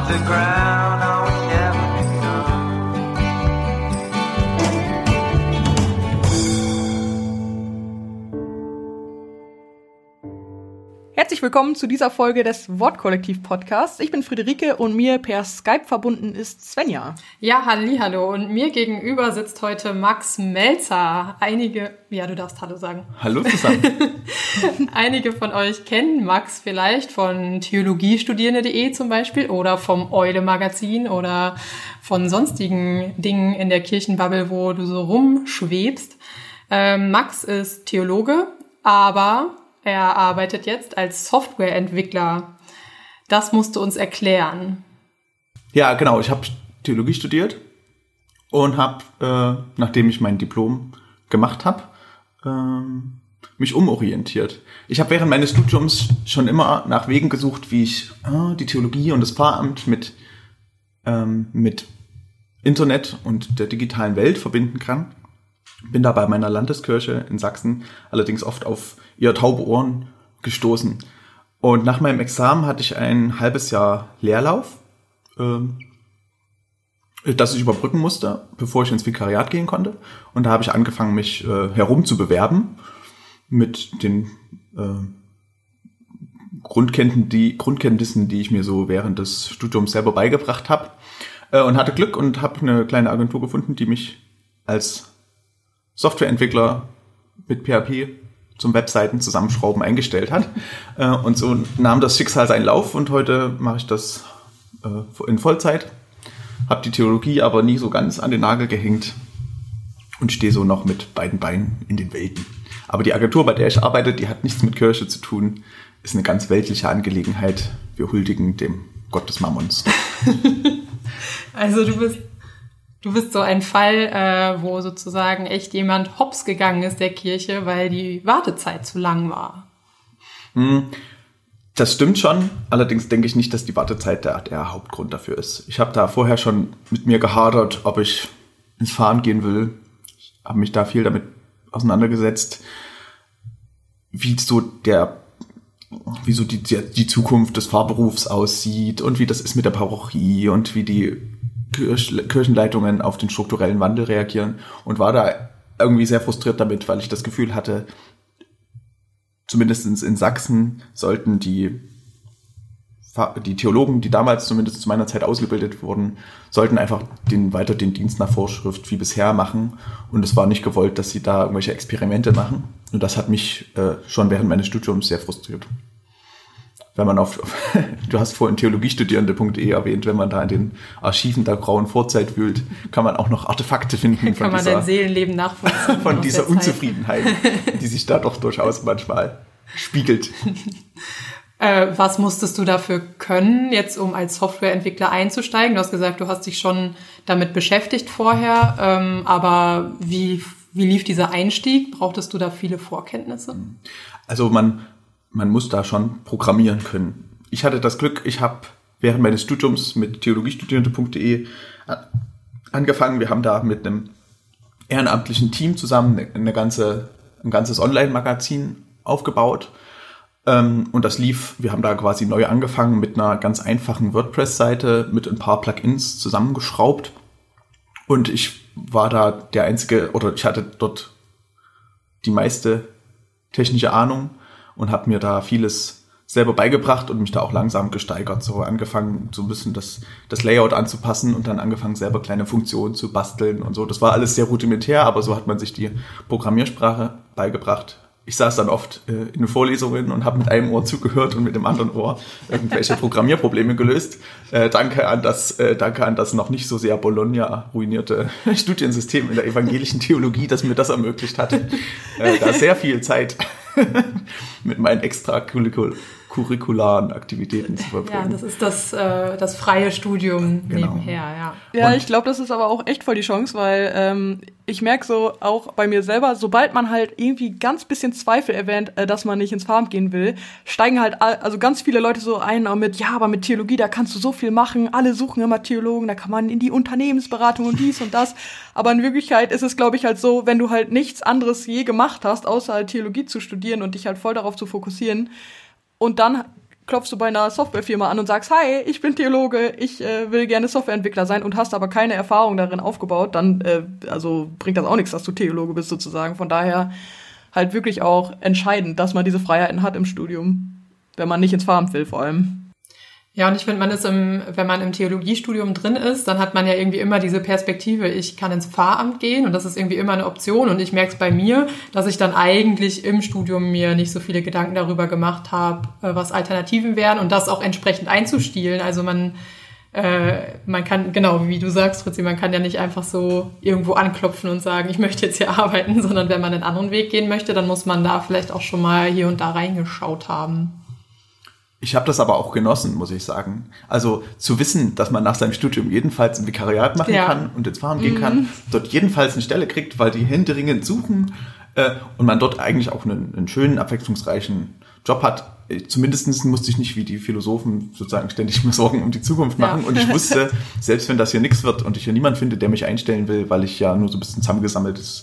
off the ground, Herzlich willkommen zu dieser Folge des Wortkollektiv Podcasts. Ich bin Friederike und mir per Skype verbunden ist Svenja. Ja, halli, hallo. Und mir gegenüber sitzt heute Max Melzer. Einige, ja, du darfst Hallo sagen. Hallo zusammen. Einige von euch kennen Max vielleicht von theologiestudierende.de zum Beispiel oder vom Eule Magazin oder von sonstigen Dingen in der Kirchenbubble, wo du so rumschwebst. Ähm, Max ist Theologe, aber er arbeitet jetzt als Softwareentwickler. Das musst du uns erklären. ja, genau. Ich habe Theologie studiert und habe, äh, nachdem ich mein Diplom gemacht habe, ähm, mich umorientiert. Ich habe während meines Studiums schon immer nach Wegen gesucht, wie ich äh, die Theologie und das Pfarramt mit, ähm, mit Internet und der digitalen Welt verbinden kann. Bin da bei meiner Landeskirche in Sachsen allerdings oft auf eher taube Ohren gestoßen. Und nach meinem Examen hatte ich ein halbes Jahr Leerlauf, ähm, das ich überbrücken musste, bevor ich ins Vikariat gehen konnte. Und da habe ich angefangen, mich äh, herum zu bewerben mit den äh, Grundkenntnissen, die, Grundkenntnissen, die ich mir so während des Studiums selber beigebracht habe. Äh, und hatte Glück und habe eine kleine Agentur gefunden, die mich als Softwareentwickler mit PHP zum Webseiten zusammenschrauben eingestellt hat. Äh, und so nahm das Schicksal seinen Lauf und heute mache ich das äh, in Vollzeit. Habe die Theologie aber nie so ganz an den Nagel gehängt und stehe so noch mit beiden Beinen in den Welten. Aber die Agentur, bei der ich arbeite, die hat nichts mit Kirche zu tun, ist eine ganz weltliche Angelegenheit. Wir huldigen dem Gott des Mammons. Also du bist, du bist so ein Fall, äh, wo sozusagen echt jemand hops gegangen ist der Kirche, weil die Wartezeit zu lang war. Das stimmt schon, allerdings denke ich nicht, dass die Wartezeit der, der Hauptgrund dafür ist. Ich habe da vorher schon mit mir gehadert, ob ich ins Fahren gehen will. Habe mich da viel damit auseinandergesetzt, wie so der, wie so die, die, die Zukunft des Fahrberufs aussieht und wie das ist mit der Parochie und wie die Kirchenleitungen auf den strukturellen Wandel reagieren und war da irgendwie sehr frustriert damit, weil ich das Gefühl hatte, zumindest in Sachsen sollten die, die Theologen, die damals zumindest zu meiner Zeit ausgebildet wurden, sollten einfach den, weiter den Dienst nach Vorschrift wie bisher machen. Und es war nicht gewollt, dass sie da irgendwelche Experimente machen. Und das hat mich äh, schon während meines Studiums sehr frustriert. Wenn man auf, du hast vorhin theologiestudierende.de erwähnt, wenn man da in den Archiven der grauen Vorzeit wühlt, kann man auch noch Artefakte finden Kann von man dieser, dein Seelenleben nachvollziehen. von dieser. Unzufriedenheit, die sich da doch durchaus manchmal spiegelt. Äh, was musstest du dafür können, jetzt um als Softwareentwickler einzusteigen? Du hast gesagt, du hast dich schon damit beschäftigt vorher, ähm, aber wie, wie lief dieser Einstieg? Brauchtest du da viele Vorkenntnisse? Also man, man muss da schon programmieren können. Ich hatte das Glück, ich habe während meines Studiums mit theologiestudierende.de angefangen. Wir haben da mit einem ehrenamtlichen Team zusammen eine, eine ganze, ein ganzes Online-Magazin aufgebaut. Ähm, und das lief, wir haben da quasi neu angefangen mit einer ganz einfachen WordPress-Seite mit ein paar Plugins zusammengeschraubt. Und ich war da der einzige, oder ich hatte dort die meiste technische Ahnung und habe mir da vieles selber beigebracht und mich da auch langsam gesteigert. So angefangen, so ein bisschen das, das Layout anzupassen und dann angefangen, selber kleine Funktionen zu basteln und so. Das war alles sehr rudimentär, aber so hat man sich die Programmiersprache beigebracht. Ich saß dann oft äh, in Vorlesungen und habe mit einem Ohr zugehört und mit dem anderen Ohr irgendwelche Programmierprobleme gelöst. Äh, danke an das, äh, danke an das noch nicht so sehr Bologna ruinierte Studiensystem in der evangelischen Theologie, das mir das ermöglicht hatte, äh, da sehr viel Zeit mit meinen extracurricularen Aktivitäten zu Ja, verbringen. das ist das, äh, das freie Studium Genau. nebenher, ja. Ja, Und- ich glaube, das ist aber auch echt voll die Chance, weil ähm, ich merke so auch bei mir selber, sobald man halt irgendwie ganz bisschen Zweifel erwähnt, äh, dass man nicht ins Farm gehen will, steigen halt also ganz viele Leute so ein auch mit, ja, aber mit Theologie, da kannst du so viel machen, alle suchen immer Theologen, da kann man in die Unternehmensberatung und dies und das. Aber in Wirklichkeit ist es, glaube ich, halt so, wenn du halt nichts anderes je gemacht hast, außer halt Theologie zu studieren und dich halt voll darauf zu fokussieren, und dann klopfst du bei einer Softwarefirma an und sagst, hi, ich bin Theologe, ich äh, will gerne Softwareentwickler sein und hast aber keine Erfahrung darin aufgebaut, dann äh, also bringt das auch nichts, dass du Theologe bist sozusagen. Von daher halt wirklich auch entscheidend, dass man diese Freiheiten hat im Studium, wenn man nicht ins Pfarramt will vor allem. Ja, und ich finde, man ist im, wenn man im Theologiestudium drin ist, dann hat man ja irgendwie immer diese Perspektive, ich kann ins Pfarramt gehen und das ist irgendwie immer eine Option. Und ich merke es bei mir, dass ich dann eigentlich im Studium mir nicht so viele Gedanken darüber gemacht habe, äh, was Alternativen wären und das auch entsprechend einzustielen. Also man, äh, man kann, genau, wie du sagst, Fritzi, man kann ja nicht einfach so irgendwo anklopfen und sagen, ich möchte jetzt hier arbeiten, sondern wenn man einen anderen Weg gehen möchte, dann muss man da vielleicht auch schon mal hier und da reingeschaut haben. Ich habe das aber auch genossen, muss ich sagen. Also zu wissen, dass man nach seinem Studium jedenfalls ein Vikariat machen Ja. kann und ins Fahren gehen kann, dort jedenfalls eine Stelle kriegt, weil die händeringend suchen äh, und man dort eigentlich auch einen, einen schönen, abwechslungsreichen Job hat. Zumindest musste ich nicht wie die Philosophen sozusagen ständig mir Sorgen um die Zukunft Ja. machen. Und ich wusste, selbst wenn das hier nichts wird und ich hier niemand finde, der mich einstellen will, weil ich ja nur so ein bisschen zusammengesammeltes,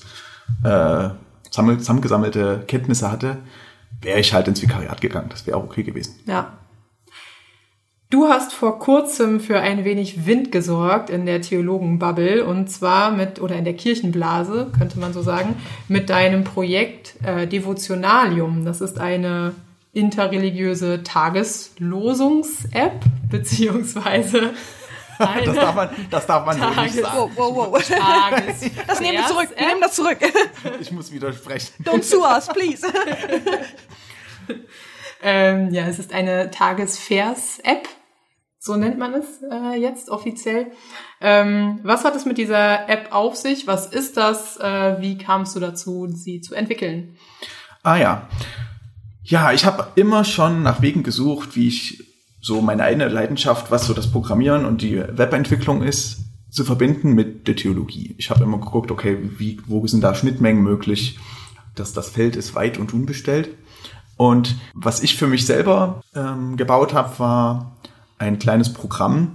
äh, zusammengesammelte Kenntnisse hatte, wäre ich halt ins Vikariat gegangen. Das wäre auch okay gewesen. Ja. Du hast vor kurzem für ein wenig Wind gesorgt in der Theologenbubble und zwar mit, oder in der Kirchenblase, könnte man so sagen, mit deinem Projekt äh, Devotionalium. Das ist eine interreligiöse Tageslosungs-App, beziehungsweise Das darf man, das darf man so nicht Tages- sagen. Wow, wow, wow. Tages Das nehmen wir zurück, wir nehmen das zurück. Ich muss widersprechen. Don't sue us, please. Ähm, ja, es ist eine Tagesvers-App. So nennt man es äh, jetzt offiziell. Ähm, was hat es mit dieser App auf sich? Was ist das? Äh, wie kamst du dazu, sie zu entwickeln? Ah ja. Ja, ich habe immer schon nach Wegen gesucht, wie ich so meine eigene Leidenschaft, was so das Programmieren und die Webentwicklung ist, zu verbinden mit der Theologie. Ich habe immer geguckt, okay, wie, wo sind da Schnittmengen möglich? dass das Feld ist weit und unbestellt. Und was ich für mich selber ähm, gebaut habe, war ein kleines Programm,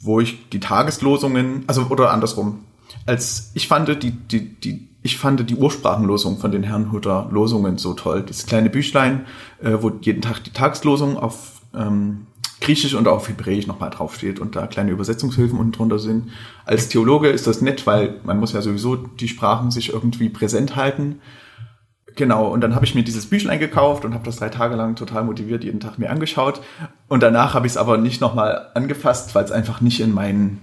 wo ich die Tageslosungen, also oder andersrum, als ich fand die, die, die, ich fand die Ursprachenlosung von den Herrnhuter Losungen so toll. Das kleine Büchlein, äh, wo jeden Tag die Tageslosung auf ähm, Griechisch und auf Hebräisch nochmal draufsteht und da kleine Übersetzungshilfen unten drunter sind. Als Theologe ist das nett, weil man muss ja sowieso die Sprachen sich irgendwie präsent halten. Genau, und dann habe ich mir dieses Büchlein gekauft und habe das drei Tage lang total motiviert jeden Tag mir angeschaut. Und danach habe ich es aber nicht nochmal angefasst, weil es einfach nicht in meinen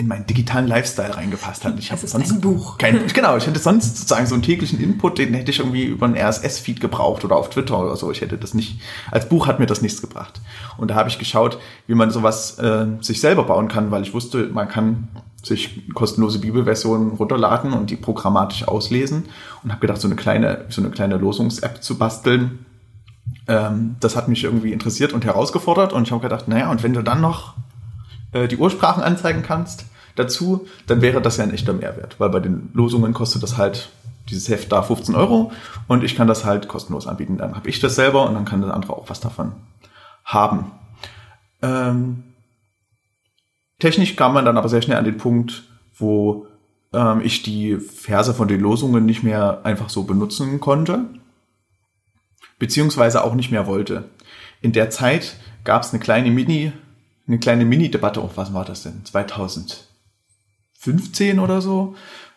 in meinen digitalen Lifestyle reingepasst hat. Ich habe sonst ein Buch. Kein, genau, ich hätte sonst sozusagen so einen täglichen Input, den hätte ich irgendwie über einen RSS-Feed gebraucht oder auf Twitter oder so. Ich hätte das nicht, als Buch hat mir das nichts gebracht. Und da habe ich geschaut, wie man sowas äh, sich selber bauen kann, weil ich wusste, man kann sich kostenlose Bibelversionen runterladen und die programmatisch auslesen und habe gedacht, so eine kleine, so eine kleine Losungs-App zu basteln, ähm, das hat mich irgendwie interessiert und herausgefordert und ich habe gedacht, naja, und wenn du dann noch äh, die Ursprachen anzeigen kannst dazu, dann wäre das ja ein echter Mehrwert, weil bei den Losungen kostet das halt dieses Heft da 15 Euro und ich kann das halt kostenlos anbieten. Dann habe ich das selber und dann kann der andere auch was davon haben. Ähm, technisch kam man dann aber sehr schnell an den Punkt, wo ähm, ich die Verse von den Losungen nicht mehr einfach so benutzen konnte, beziehungsweise auch nicht mehr wollte. In der Zeit gab es eine kleine Mini, eine kleine Mini-Debatte, oh, was war das denn? 2015 oder so?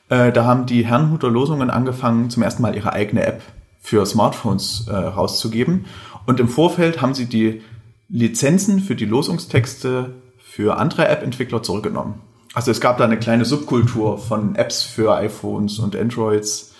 Äh, da haben die Herrnhuter Losungen angefangen, zum ersten Mal ihre eigene App für Smartphones äh, rauszugeben. Und im Vorfeld haben sie die Lizenzen für die Losungstexte für andere App-Entwickler zurückgenommen. Also es gab da eine kleine Subkultur von Apps für iPhones und Androids,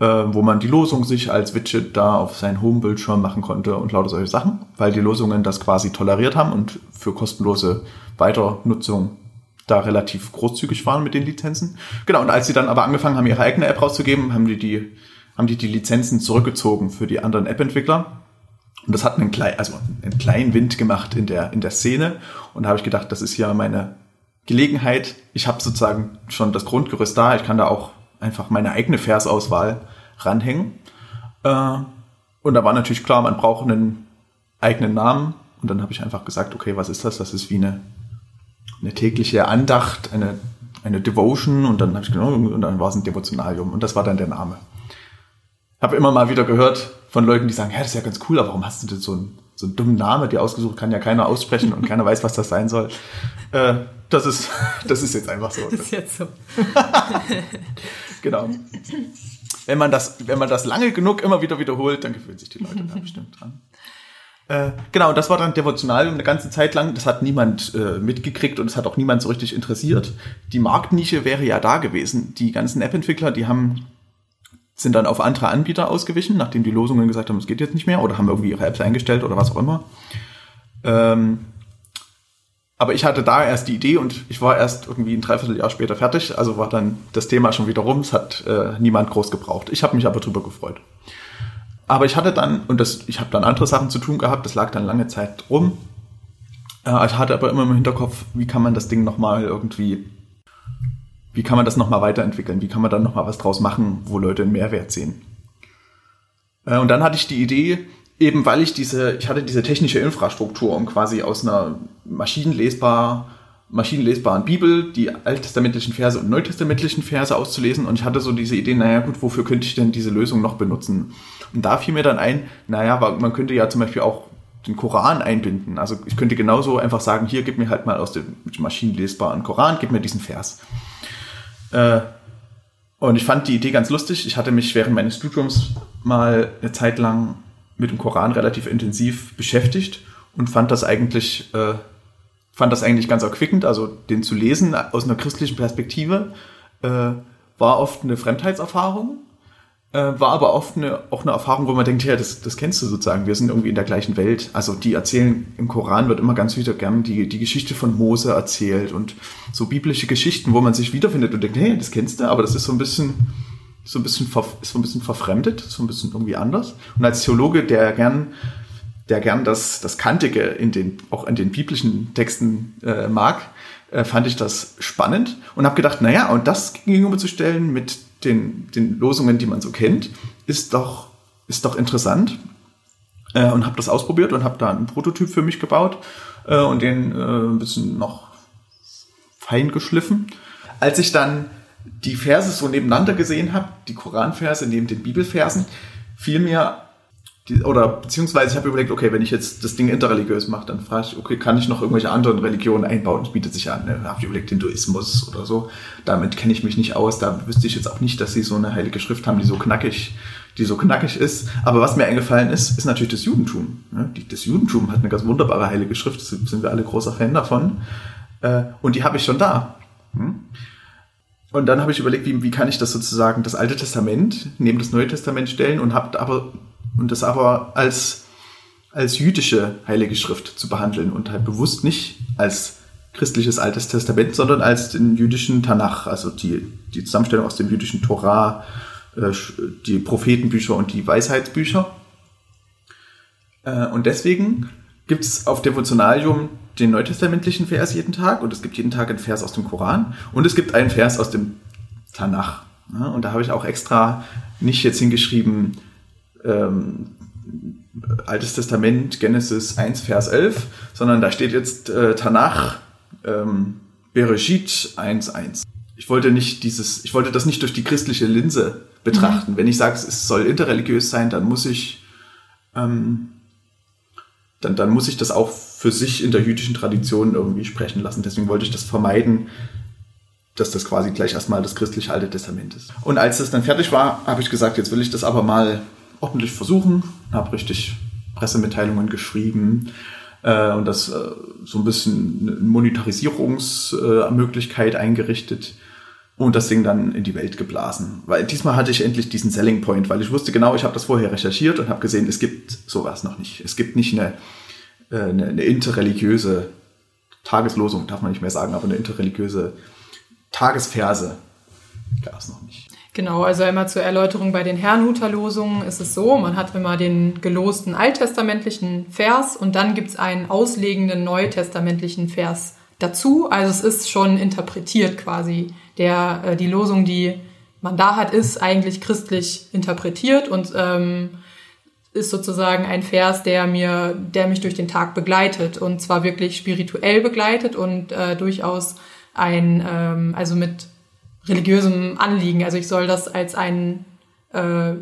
äh, wo man die Losung sich als Widget da auf seinen Home-Bildschirm machen konnte und lauter solche Sachen, weil die Losungen das quasi toleriert haben und für kostenlose Weiternutzung da relativ großzügig waren mit den Lizenzen. Genau, und als sie dann aber angefangen haben, ihre eigene App rauszugeben, haben die die, haben die, die Lizenzen zurückgezogen für die anderen App-Entwickler. Und das hat einen, klein, also einen kleinen Wind gemacht in der, in der Szene. Und da habe ich gedacht, das ist ja meine Gelegenheit. Ich habe sozusagen schon das Grundgerüst da. Ich kann da auch einfach meine eigene Versauswahl ranhängen. Äh, und da war natürlich klar, man braucht einen eigenen Namen. Und dann habe ich einfach gesagt, okay, was ist das? Das ist wie eine, eine tägliche Andacht, eine, eine Devotion. Und dann habe ich gedacht, und dann war es ein Devotionalium. Und das war dann der Name. Habe immer mal wieder gehört von Leuten, die sagen, ja, das ist ja ganz cool, aber warum hast du denn so ein, so einen dummen Name, die ausgesucht, kann ja keiner aussprechen und keiner weiß, was das sein soll. Äh, das ist, das ist jetzt einfach so. Das ist jetzt so. Genau. Wenn man das, wenn man das lange genug immer wieder wiederholt, dann gewöhnen sich die Leute da bestimmt dran. Äh, genau, das war dann Devotionalium eine ganze Zeit lang. Das hat niemand äh, mitgekriegt und es hat auch niemand so richtig interessiert. Die Marktnische wäre ja da gewesen. Die ganzen App-Entwickler, die haben sind dann auf andere Anbieter ausgewichen, nachdem die Losungen gesagt haben, es geht jetzt nicht mehr oder haben irgendwie ihre Apps eingestellt oder was auch immer. Ähm, aber ich hatte da erst die Idee und ich war erst irgendwie ein Dreivierteljahr später fertig, also war dann das Thema schon wieder rum, es hat äh, niemand groß gebraucht. Ich habe mich aber drüber gefreut. Aber ich hatte dann, und das, ich habe dann andere Sachen zu tun gehabt, das lag dann lange Zeit rum. Äh, ich hatte aber immer im Hinterkopf, wie kann man das Ding nochmal irgendwie wie kann man das nochmal weiterentwickeln? Wie kann man dann nochmal was draus machen, wo Leute einen Mehrwert sehen? Äh, und dann hatte ich die Idee, eben weil ich diese, ich hatte diese technische Infrastruktur, um quasi aus einer maschinenlesbar, maschinenlesbaren Bibel die alttestamentlichen Verse und neutestamentlichen Verse auszulesen. Und ich hatte so diese Idee, naja gut, wofür könnte ich denn diese Lösung noch benutzen? Und da fiel mir dann ein, naja, man könnte ja zum Beispiel auch den Koran einbinden. Also ich könnte genauso einfach sagen, hier, gib mir halt mal aus dem maschinenlesbaren Koran, gib mir diesen Vers. Äh, und ich fand die Idee ganz lustig. Ich hatte mich während meines Studiums mal eine Zeit lang mit dem Koran relativ intensiv beschäftigt und fand das eigentlich, äh, fand das eigentlich ganz erquickend. Also den zu lesen aus einer christlichen Perspektive äh, war oft eine Fremdheitserfahrung äh, war aber oft eine, auch eine Erfahrung, wo man denkt, ja, das, das kennst du sozusagen, wir sind irgendwie in der gleichen Welt. Also die erzählen, im Koran wird immer ganz wieder gern die, die Geschichte von Mose erzählt und so biblische Geschichten, wo man sich wiederfindet und denkt, hey, das kennst du, aber das ist so ein bisschen, so ein bisschen, ist so ein bisschen verfremdet, so ein bisschen irgendwie anders. Und als Theologe, der gern, der gern das, das Kantige in den, auch in den biblischen Texten äh, mag, äh, fand ich das spannend und habe gedacht, naja, und das gegenüberzustellen mit den, den Losungen, die man so kennt, ist doch, ist doch interessant. Äh, und habe das ausprobiert und habe da einen Prototyp für mich gebaut äh, und den äh, ein bisschen noch fein geschliffen. Als ich dann die Verse so nebeneinander gesehen habe, die Koranverse neben den Bibelversen, fiel mir die, oder beziehungsweise ich habe überlegt, okay, wenn ich jetzt das Ding interreligiös mache, dann frage ich, okay, kann ich noch irgendwelche anderen Religionen einbauen? Das bietet sich an. Ne? habe ich überlegt, Hinduismus oder so. Damit kenne ich mich nicht aus. Da wüsste ich jetzt auch nicht, dass sie so eine heilige Schrift haben, die so knackig, die so knackig ist. Aber was mir eingefallen ist, ist natürlich das Judentum. Ne? Das Judentum hat eine ganz wunderbare heilige Schrift. Da sind wir alle großer Fan davon. Äh, und die habe ich schon da. Hm? Und dann habe ich überlegt, wie, wie kann ich das sozusagen, das Alte Testament neben das Neue Testament stellen und habe aber und das aber als, als jüdische Heilige Schrift zu behandeln und halt bewusst nicht als christliches Altes Testament, sondern als den jüdischen Tanach, also die, die Zusammenstellung aus dem jüdischen Torah, äh, die Prophetenbücher und die Weisheitsbücher. Äh, und deswegen gibt es auf Devotionalium den neutestamentlichen Vers jeden Tag und es gibt jeden Tag einen Vers aus dem Koran und es gibt einen Vers aus dem Tanach. Und da habe ich auch extra nicht jetzt hingeschrieben, ähm, Altes Testament, Genesis 1, Vers 11, sondern da steht jetzt äh, Tanach, ähm, Bereshit 1, 1. Ich wollte nicht dieses, ich wollte das nicht durch die christliche Linse betrachten. Mhm. Wenn ich sage, es soll interreligiös sein, dann muss ich, ähm, dann, dann muss ich das auch für sich in der jüdischen Tradition irgendwie sprechen lassen. Deswegen wollte ich das vermeiden, dass das quasi gleich erstmal das christliche Alte Testament ist. Und als das dann fertig war, habe ich gesagt, jetzt will ich das aber mal ordentlich versuchen, habe richtig Pressemitteilungen geschrieben äh, und das äh, so ein bisschen eine Monetarisierungsmöglichkeit äh, eingerichtet und das Ding dann in die Welt geblasen. Weil diesmal hatte ich endlich diesen Selling Point, weil ich wusste genau, ich habe das vorher recherchiert und habe gesehen, es gibt sowas noch nicht. Es gibt nicht eine, eine, eine interreligiöse Tageslosung, darf man nicht mehr sagen, aber eine interreligiöse Tagesverse gab es noch nicht. Genau, also einmal zur Erläuterung bei den Herrnhuter-Losungen ist es so, man hat immer den gelosten alttestamentlichen Vers und dann gibt's einen auslegenden neutestamentlichen Vers dazu. Also es ist schon interpretiert quasi. Der, äh, die Losung, die man da hat, ist eigentlich christlich interpretiert und ähm, ist sozusagen ein Vers, der mir, der mich durch den Tag begleitet und zwar wirklich spirituell begleitet und äh, durchaus ein, ähm, also mit religiösem Anliegen. Also ich soll das als einen äh,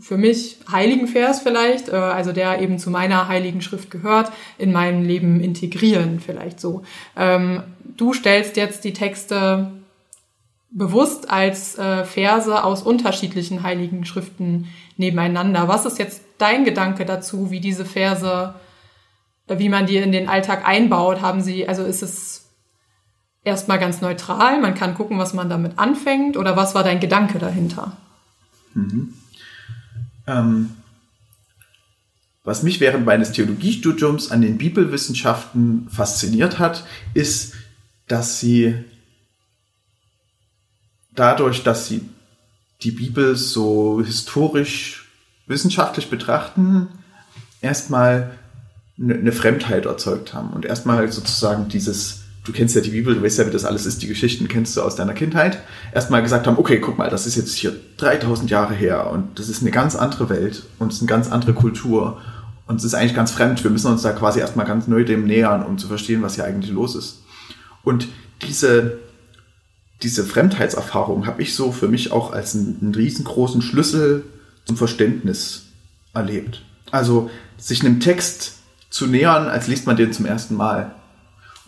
für mich heiligen Vers vielleicht, äh, also der eben zu meiner heiligen Schrift gehört, in mein Leben integrieren vielleicht so. Ähm, du stellst jetzt die Texte bewusst als äh, Verse aus unterschiedlichen heiligen Schriften nebeneinander. Was ist jetzt dein Gedanke dazu, wie diese Verse, wie man die in den Alltag einbaut? Haben sie, also ist es erstmal ganz neutral, man kann gucken, was man damit anfängt, oder was war dein Gedanke dahinter? Mhm. Ähm, was mich während meines Theologiestudiums an den Bibelwissenschaften fasziniert hat, ist, dass sie dadurch, dass sie die Bibel so historisch wissenschaftlich betrachten, erstmal eine Fremdheit erzeugt haben und erstmal sozusagen dieses du kennst ja die Bibel, du weißt ja, wie das alles ist, die Geschichten kennst du aus deiner Kindheit, erstmal gesagt haben, okay, guck mal, das ist jetzt hier 3000 Jahre her und das ist eine ganz andere Welt und es ist eine ganz andere Kultur und es ist eigentlich ganz fremd. Wir müssen uns da quasi erstmal ganz neu dem nähern, um zu verstehen, was hier eigentlich los ist. Und diese, diese Fremdheitserfahrung habe ich so für mich auch als einen, einen riesengroßen Schlüssel zum Verständnis erlebt. Also sich einem Text zu nähern, als liest man den zum ersten Mal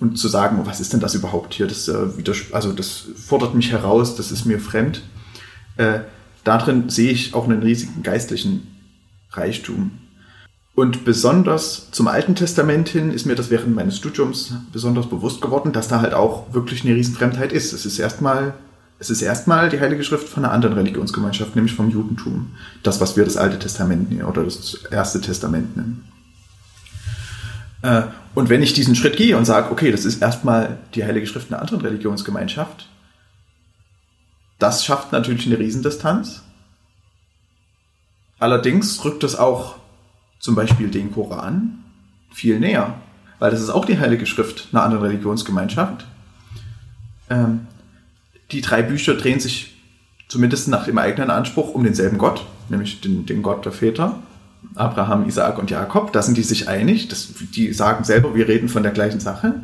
und zu sagen, was ist denn das überhaupt hier? Das, äh, also das fordert mich heraus, das ist mir fremd. Äh, darin sehe ich auch einen riesigen geistlichen Reichtum. Und besonders zum Alten Testament hin ist mir das während meines Studiums besonders bewusst geworden, dass da halt auch wirklich eine Riesenfremdheit ist. Es ist erstmal, es ist erstmal die Heilige Schrift von einer anderen Religionsgemeinschaft, nämlich vom Judentum. Das, was wir das Alte Testament nennen oder das Erste Testament nennen. Äh, und wenn ich diesen Schritt gehe und sage, okay, das ist erstmal die Heilige Schrift einer anderen Religionsgemeinschaft, das schafft natürlich eine Riesendistanz. Allerdings rückt es auch zum Beispiel den Koran viel näher, weil das ist auch die Heilige Schrift einer anderen Religionsgemeinschaft. Die drei Bücher drehen sich zumindest nach dem eigenen Anspruch um denselben Gott, nämlich den, den Gott der Väter. Abraham, Isaak und Jakob, da sind die sich einig. Das, die sagen selber, wir reden von der gleichen Sache.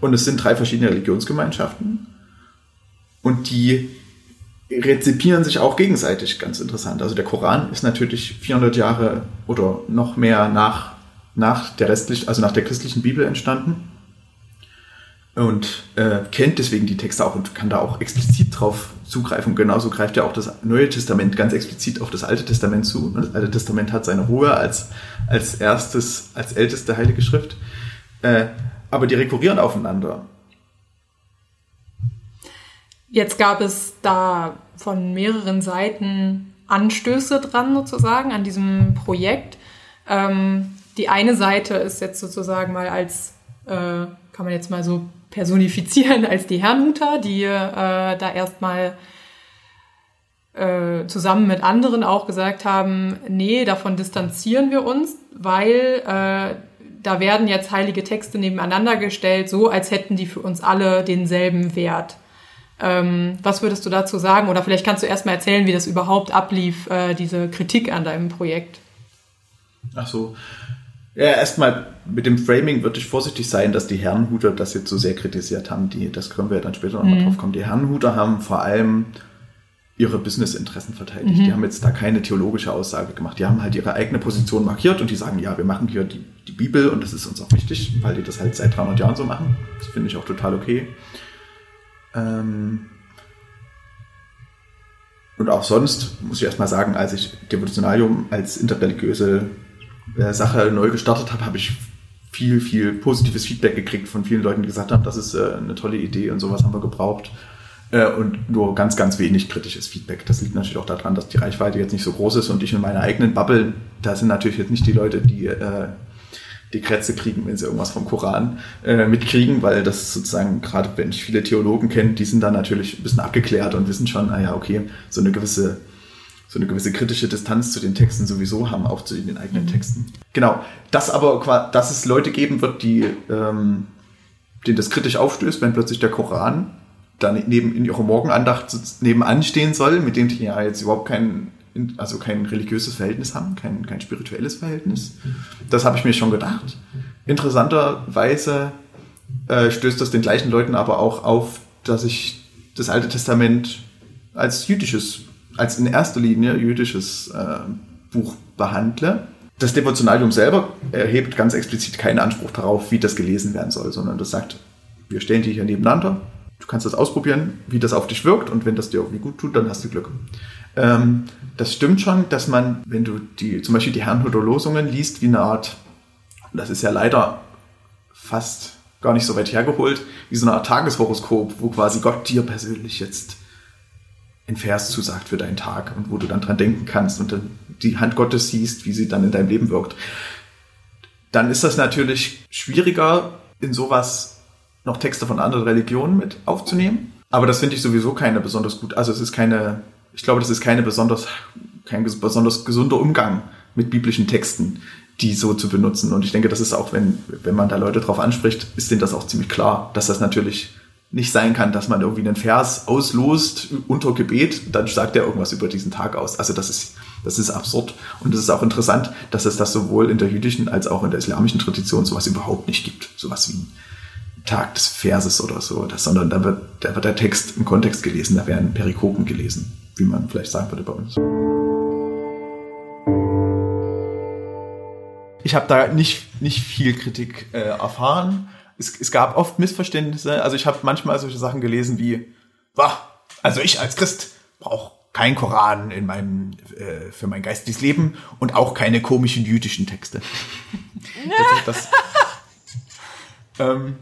Und es sind drei verschiedene Religionsgemeinschaften. Und die rezipieren sich auch gegenseitig, ganz interessant. Also der Koran ist natürlich 400 Jahre oder noch mehr nach, nach der restlichen, also nach der christlichen Bibel entstanden und äh, kennt deswegen die Texte auch und kann da auch explizit drauf zugreifen. Genauso greift ja auch das Neue Testament ganz explizit auf das Alte Testament zu. Und das Alte Testament hat seine Ruhe als, als erstes, als älteste heilige Schrift. Äh, aber die rekurrieren aufeinander. Jetzt gab es da von mehreren Seiten Anstöße dran sozusagen an diesem Projekt. Ähm, die eine Seite ist jetzt sozusagen mal als, äh, kann man jetzt mal so personifizieren als die Herrnhuter, die äh, da erstmal äh, zusammen mit anderen auch gesagt haben, nee, davon distanzieren wir uns, weil äh, da werden jetzt heilige Texte nebeneinander gestellt, so als hätten die für uns alle denselben Wert. Ähm, was würdest du dazu sagen? Oder vielleicht kannst du erstmal erzählen, wie das überhaupt ablief, äh, diese Kritik an deinem Projekt. Ach so. Ja, erstmal mit dem Framing würde ich vorsichtig sein, dass die Herrenhuter das jetzt so sehr kritisiert haben. Die, das können wir dann später nochmal mhm. drauf kommen. Die Herrenhuter haben vor allem ihre Businessinteressen verteidigt. Mhm. Die haben jetzt da keine theologische Aussage gemacht. Die haben halt ihre eigene Position markiert und die sagen, ja, wir machen hier die, die Bibel und das ist uns auch wichtig, weil die das halt seit 300 Jahren so machen. Das finde ich auch total okay. Ähm und auch sonst muss ich erstmal sagen, als ich Devotionalium als interreligiöse Sache neu gestartet habe, habe ich viel, viel positives Feedback gekriegt von vielen Leuten, die gesagt haben, das ist äh, eine tolle Idee und sowas haben wir gebraucht. Äh, und nur ganz, ganz wenig kritisches Feedback. Das liegt natürlich auch daran, dass die Reichweite jetzt nicht so groß ist und ich in meiner eigenen Bubble, da sind natürlich jetzt nicht die Leute, die äh, die Krätze kriegen, wenn sie irgendwas vom Koran mitkriegen, weil das sozusagen, gerade wenn ich viele Theologen kenne, die sind da natürlich ein bisschen abgeklärt und wissen schon, naja, okay, so eine gewisse so eine gewisse kritische Distanz zu den Texten sowieso haben, auch zu den eigenen. Texten. Genau. Dass aber, dass es Leute geben wird, die, ähm, denen das kritisch aufstößt, wenn plötzlich der Koran dann neben, in ihrer Morgenandacht nebenan stehen soll, mit dem die ja jetzt überhaupt kein, also kein religiöses Verhältnis haben, kein, kein spirituelles Verhältnis. Das habe ich mir schon gedacht. Interessanterweise äh, stößt das den gleichen Leuten aber auch auf, dass ich das Alte Testament als jüdisches als in erster Linie jüdisches äh, Buch behandle. Das Devotionalium selber erhebt ganz explizit keinen Anspruch darauf, wie das gelesen werden soll, sondern das sagt, wir stellen die hier nebeneinander, du kannst das ausprobieren, wie das auf dich wirkt und wenn das dir irgendwie gut tut, dann hast du Glück. Ähm, das stimmt schon, dass man, wenn du die, zum Beispiel die Herrnhuter Losungen liest, wie eine Art, das ist ja leider fast gar nicht so weit hergeholt, wie so eine Art Tageshoroskop, wo quasi Gott dir persönlich jetzt in Vers zusagt für deinen Tag und wo du dann dran denken kannst und die Hand Gottes siehst, wie sie dann in deinem Leben wirkt. Dann ist das natürlich schwieriger, in sowas noch Texte von anderen Religionen mit aufzunehmen. Aber das finde ich sowieso keine besonders gut. Also es ist keine, ich glaube, das ist keine besonders, kein besonders gesunder Umgang mit biblischen Texten, die so zu benutzen. Und ich denke, das ist auch, wenn, wenn man da Leute drauf anspricht, ist denen das auch ziemlich klar, dass das natürlich nicht sein kann, dass man irgendwie einen Vers auslost unter Gebet, dann sagt er irgendwas über diesen Tag aus. Also das ist, das ist absurd. Und es ist auch interessant, dass es das sowohl in der jüdischen als auch in der islamischen Tradition sowas überhaupt nicht gibt. Sowas wie ein Tag des Verses oder so, das, sondern da wird, da wird der Text im Kontext gelesen, da werden Perikopen gelesen, wie man vielleicht sagen würde bei uns. Ich habe da nicht, nicht viel Kritik äh, erfahren es, es gab oft Missverständnisse. Also ich habe manchmal solche Sachen gelesen wie, wah, also ich als Christ brauche kein Koran in meinem, äh, für mein geistiges Leben und auch keine komischen jüdischen Texte. das, das, ähm,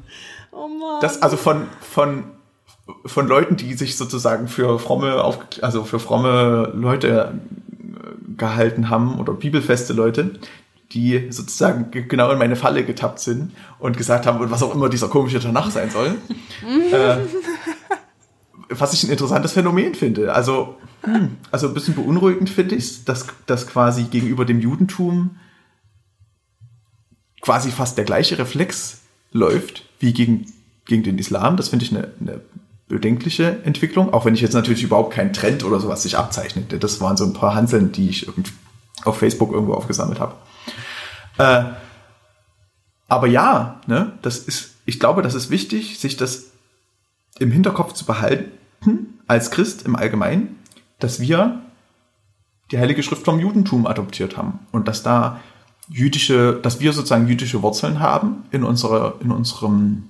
oh das also von, von, von Leuten, die sich sozusagen für fromme, auf, also für fromme Leute äh, gehalten haben oder bibelfeste Leute, die sozusagen genau in meine Falle getappt sind und gesagt haben, was auch immer dieser komische Tanach sein soll. äh, was ich ein interessantes Phänomen finde. Also, hm, also ein bisschen beunruhigend finde ich dass, dass quasi gegenüber dem Judentum quasi fast der gleiche Reflex läuft wie gegen, gegen den Islam. Das finde ich eine, eine bedenkliche Entwicklung, auch wenn ich jetzt natürlich überhaupt keinen Trend oder sowas sich abzeichnete. Das waren so ein paar Hanseln, die ich auf Facebook irgendwo aufgesammelt habe. Äh, aber ja, ne, das ist, ich glaube, das ist wichtig, sich das im Hinterkopf zu behalten, als Christ im Allgemeinen, dass wir die Heilige Schrift vom Judentum adoptiert haben und dass da jüdische, dass wir sozusagen jüdische Wurzeln haben in unserer, in unserem,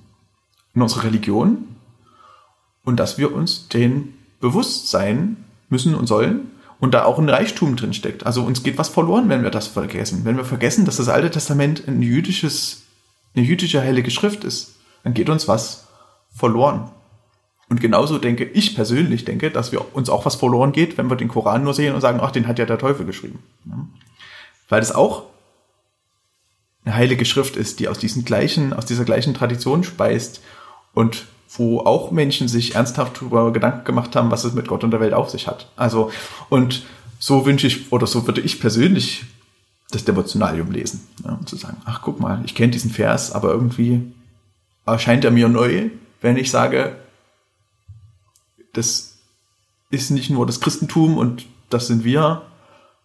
in unserer Religion und dass wir uns den bewusst sein müssen und sollen und da auch ein Reichtum drin steckt. Also uns geht was verloren, wenn wir das vergessen. Wenn wir vergessen, dass das Alte Testament ein jüdisches, eine jüdische heilige Schrift ist, dann geht uns was verloren. Und genauso denke ich persönlich denke, dass wir uns auch was verloren geht, wenn wir den Koran nur sehen und sagen, ach, den hat ja der Teufel geschrieben. Weil das auch eine heilige Schrift ist, die aus diesen gleichen, aus dieser gleichen Tradition speist und wo auch Menschen sich ernsthaft darüber Gedanken gemacht haben, was es mit Gott und der Welt auf sich hat. Also, und so wünsche ich, oder so würde ich persönlich das Devotionalium lesen. Ja, und zu sagen, ach guck mal, ich kenne diesen Vers, aber irgendwie erscheint er mir neu, wenn ich sage, das ist nicht nur das Christentum und das sind wir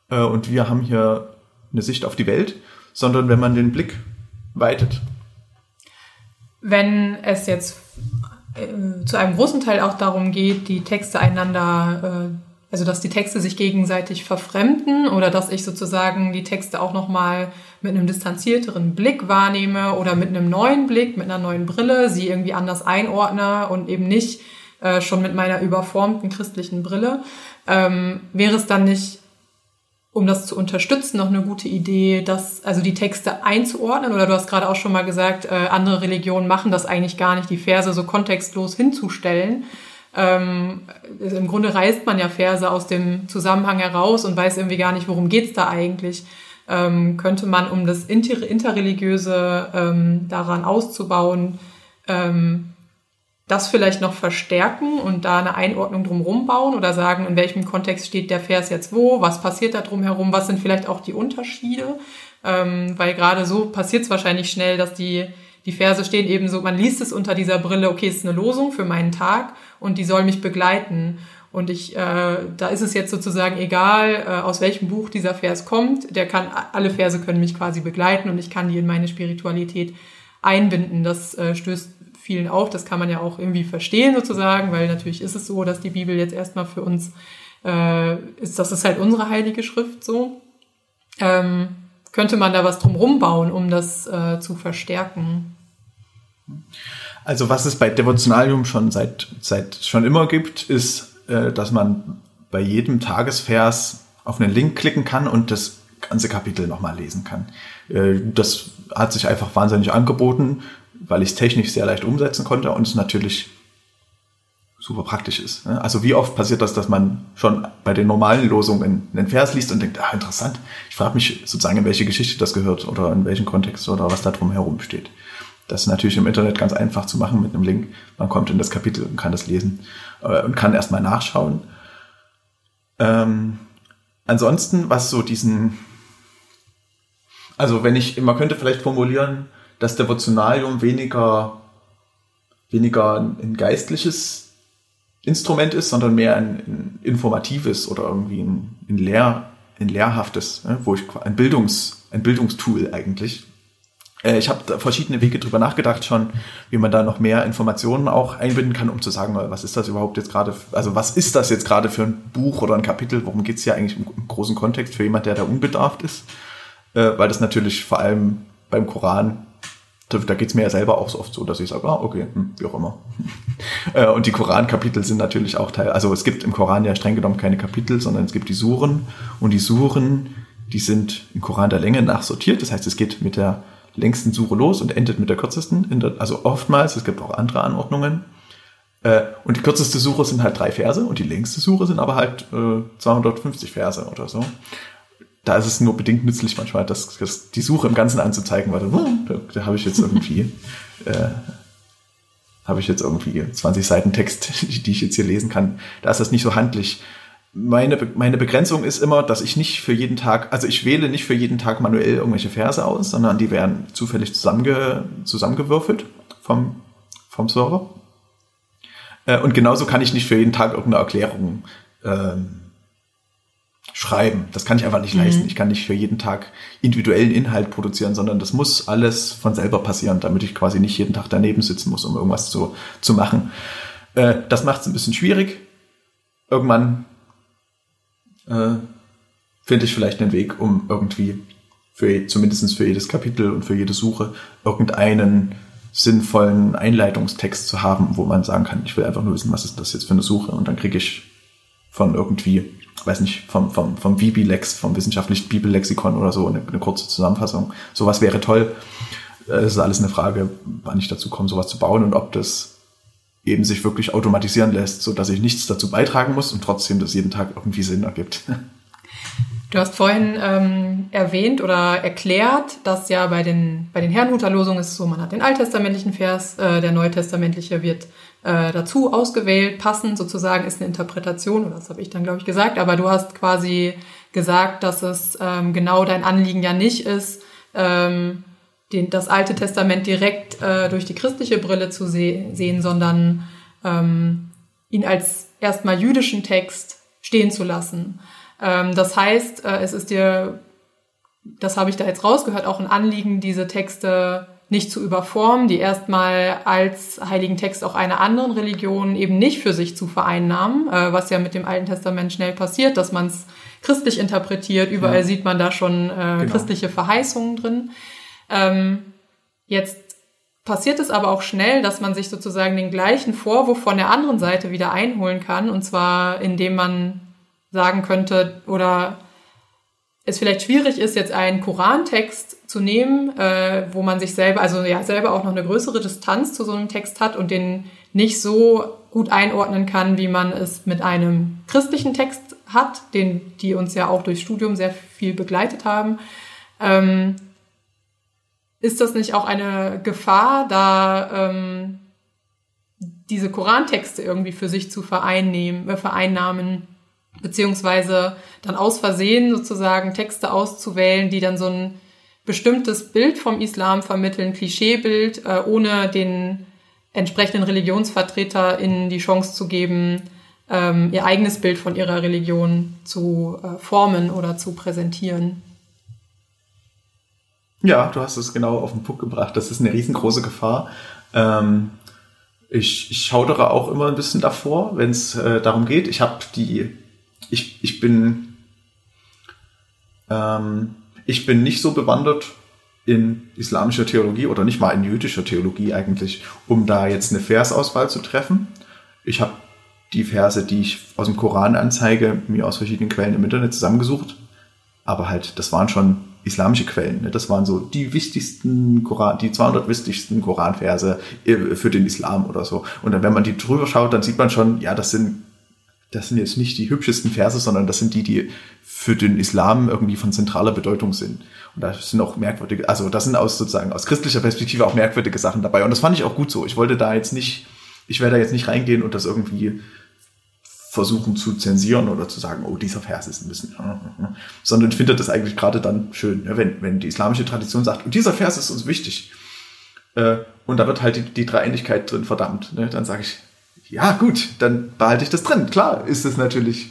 äh, und wir haben hier eine Sicht auf die Welt, sondern wenn man den Blick weitet. Wenn es jetzt äh, zu einem großen Teil auch darum geht, die Texte einander, äh, also dass die Texte sich gegenseitig verfremden oder dass ich sozusagen die Texte auch nochmal mit einem distanzierteren Blick wahrnehme oder mit einem neuen Blick, mit einer neuen Brille, sie irgendwie anders einordne und eben nicht äh, schon mit meiner überformten christlichen Brille. Ähm, wäre es dann nicht um das zu unterstützen, noch eine gute Idee, dass also die Texte einzuordnen oder du hast gerade auch schon mal gesagt, äh, andere Religionen machen das eigentlich gar nicht, die Verse so kontextlos hinzustellen. Ähm, also Im Grunde reißt man ja Verse aus dem Zusammenhang heraus und weiß irgendwie gar nicht, worum geht's da eigentlich. Ähm, könnte man, um das Inter interreligiöse ähm, daran auszubauen, ähm, das vielleicht noch verstärken und da eine Einordnung drumherum bauen oder sagen, in welchem Kontext steht der Vers jetzt wo, was passiert da drumherum, was sind vielleicht auch die Unterschiede, ähm, weil gerade so passiert es wahrscheinlich schnell, dass die, die Verse stehen eben so, man liest es unter dieser Brille, okay, es ist eine Losung für meinen Tag und die soll mich begleiten. Und ich, äh, da ist es jetzt sozusagen egal, äh, aus welchem Buch dieser Vers kommt. Der kann, alle Verse können mich quasi begleiten und ich kann die in meine Spiritualität einbinden. Das äh, stößt vielen auf. Das kann man ja auch irgendwie verstehen sozusagen, weil natürlich ist es so, dass die Bibel jetzt erstmal für uns äh, ist, das ist halt unsere heilige Schrift so. Ähm, könnte man da was drumherum bauen, um das äh, zu verstärken? Also was es bei Devotionalium schon seit, seit schon immer gibt, ist, äh, dass man bei jedem Tagesvers auf einen Link klicken kann und das ganze Kapitel nochmal lesen kann. Äh, das hat sich einfach wahnsinnig angeboten, weil ich es technisch sehr leicht umsetzen konnte und es natürlich super praktisch ist. Ne? Also wie oft passiert das, dass man schon bei den normalen Losungen einen Vers liest und denkt, ah, interessant, ich frage mich sozusagen, in welche Geschichte das gehört oder in welchen Kontext oder was da drum herum steht. Das ist natürlich im Internet ganz einfach zu machen mit einem Link. Man kommt in das Kapitel und kann das lesen äh, und kann erstmal nachschauen. Ähm, ansonsten, was so diesen, also wenn ich, man könnte vielleicht formulieren, dass Devotionalium weniger, weniger ein geistliches Instrument ist, sondern mehr ein, ein informatives oder irgendwie ein, ein, lehr, ein lehrhaftes, ne, wo ich ein Bildungs, ein Bildungstool eigentlich. Äh, ich habe verschiedene Wege drüber nachgedacht schon, wie man da noch mehr Informationen auch einbinden kann, um zu sagen, was ist das überhaupt jetzt gerade, also was ist das jetzt gerade für ein Buch oder ein Kapitel, worum geht's hier eigentlich im, im, großen Kontext für jemand, der da unbedarft ist, äh, weil das natürlich vor allem beim Koran da, da geht es mir ja selber auch so oft so, dass ich sage, ah, okay, hm, wie auch immer. Äh, und die Koran-Kapitel sind natürlich auch Teil, also es gibt im Koran ja streng genommen keine Kapitel, sondern es gibt die Suren und die Suren, die sind im Koran der Länge nach sortiert. Das heißt, es geht mit der längsten Sure los und endet mit der kürzesten. Der, also oftmals, es gibt auch andere Anordnungen. Äh, und die kürzeste Suche sind halt drei Verse und die längste Suche sind aber halt äh, 250 Verse oder so da ist es nur bedingt nützlich manchmal, das, das die Suche im Ganzen anzuzeigen, weil da, da habe ich jetzt irgendwie äh, habe ich jetzt irgendwie 20 Seiten Text, die, ich jetzt hier lesen kann. Da ist das nicht so handlich. Meine, meine Begrenzung ist immer, dass ich nicht für jeden Tag, also ich wähle nicht für jeden Tag manuell irgendwelche Verse aus, sondern die werden zufällig zusammenge, zusammengewürfelt vom, vom Server. Äh, und genauso kann ich nicht für jeden Tag irgendeine Erklärung ähm, schreiben. Das kann ich einfach nicht mhm. leisten. Ich kann nicht für jeden Tag individuellen Inhalt produzieren, sondern das muss alles von selber passieren, damit ich quasi nicht jeden Tag daneben sitzen muss, um irgendwas zu, zu machen. Äh, das macht es ein bisschen schwierig. Irgendwann äh, finde ich vielleicht einen Weg, um irgendwie für zumindest für jedes Kapitel und für jede Suche irgendeinen sinnvollen Einleitungstext zu haben, wo man sagen kann, ich will einfach nur wissen, was ist das jetzt für eine Suche und dann kriege ich von irgendwie weiß nicht, vom, vom, vom VBLex, vom wissenschaftlichen Bibellexikon oder so, eine, eine kurze Zusammenfassung. Sowas wäre toll. Äh, es ist alles eine Frage, wann ich dazu komme, sowas zu bauen und ob das eben sich wirklich automatisieren lässt, so dass ich nichts dazu beitragen muss und trotzdem das jeden Tag irgendwie Sinn ergibt. Du hast vorhin ähm, erwähnt oder erklärt, dass ja bei den, bei den Herrnhuter Losungen ist es so, man hat den alttestamentlichen Vers, äh, der neutestamentliche wird äh, dazu ausgewählt, passend sozusagen ist eine Interpretation, oder das habe ich dann, glaube ich, gesagt, aber du hast quasi gesagt, dass es ähm, genau dein Anliegen ja nicht ist, ähm, den, das Alte Testament direkt äh, durch die christliche Brille zu se sehen, sondern ähm, ihn als erstmal jüdischen Text stehen zu lassen. Ähm, das heißt, äh, es ist dir, das habe ich da jetzt rausgehört, auch ein Anliegen, diese Texte nicht zu überformen, die erstmal als heiligen Text auch einer anderen Religion eben nicht für sich zu vereinnahmen, äh, was ja mit dem Alten Testament schnell passiert, dass man es christlich interpretiert. Überall ja. sieht man da schon äh, genau. christliche Verheißungen drin. Ähm, jetzt passiert es aber auch schnell, dass man sich sozusagen den gleichen Vorwurf von der anderen Seite wieder einholen kann, und zwar indem man sagen könnte oder es vielleicht schwierig ist, jetzt einen Korantext zu nehmen, äh, wo man sich selber, also ja, selber auch noch eine größere Distanz zu so einem Text hat und den nicht so gut einordnen kann, wie man es mit einem christlichen Text hat, den die uns ja auch durchs Studium sehr viel begleitet haben. Ähm, ist das nicht auch eine Gefahr, da ähm, diese Korantexte irgendwie für sich zu vereinnehmen, äh, vereinnahmen? Beziehungsweise dann aus Versehen sozusagen Texte auszuwählen, die dann so ein bestimmtes Bild vom Islam vermitteln, Klischeebild, äh, ohne den entsprechenden Religionsvertreter in die Chance zu geben, ähm, ihr eigenes Bild von ihrer Religion zu äh, formen oder zu präsentieren. Ja, du hast es genau auf den Punkt gebracht. Das ist eine riesengroße Gefahr. Ähm, ich, ich schaudere auch immer ein bisschen davor, wenn es äh, darum geht. Ich habe die ich, ich bin ähm, ich bin nicht so bewandert in islamischer Theologie oder nicht mal in jüdischer Theologie eigentlich, um da jetzt eine Versauswahl zu treffen. Ich habe die Verse, die ich aus dem Koran anzeige, mir aus verschiedenen Quellen im Internet zusammengesucht. Aber halt, das waren schon islamische Quellen. Ne? Das waren so die wichtigsten Koran, die 200 wichtigsten Koranverse äh, für den Islam oder so. Und dann, wenn man die drüber schaut, dann sieht man schon, ja, das sind das sind jetzt nicht die hübschesten Verse, sondern das sind die, die für den Islam irgendwie von zentraler Bedeutung sind. Und da sind auch merkwürdige, also das sind aus sozusagen aus christlicher Perspektive auch merkwürdige Sachen dabei. Und das fand ich auch gut so. Ich wollte da jetzt nicht, ich werde da jetzt nicht reingehen und das irgendwie versuchen zu zensieren oder zu sagen, oh, dieser Vers ist ein bisschen, sondern ich finde das eigentlich gerade dann schön, ne, wenn, wenn die islamische Tradition sagt, und dieser Vers ist uns wichtig. Äh, und da wird halt die, die Dreieinigkeit drin verdammt. Ne? Dann sage ich, ja gut, dann behalte ich das drin. Klar ist es natürlich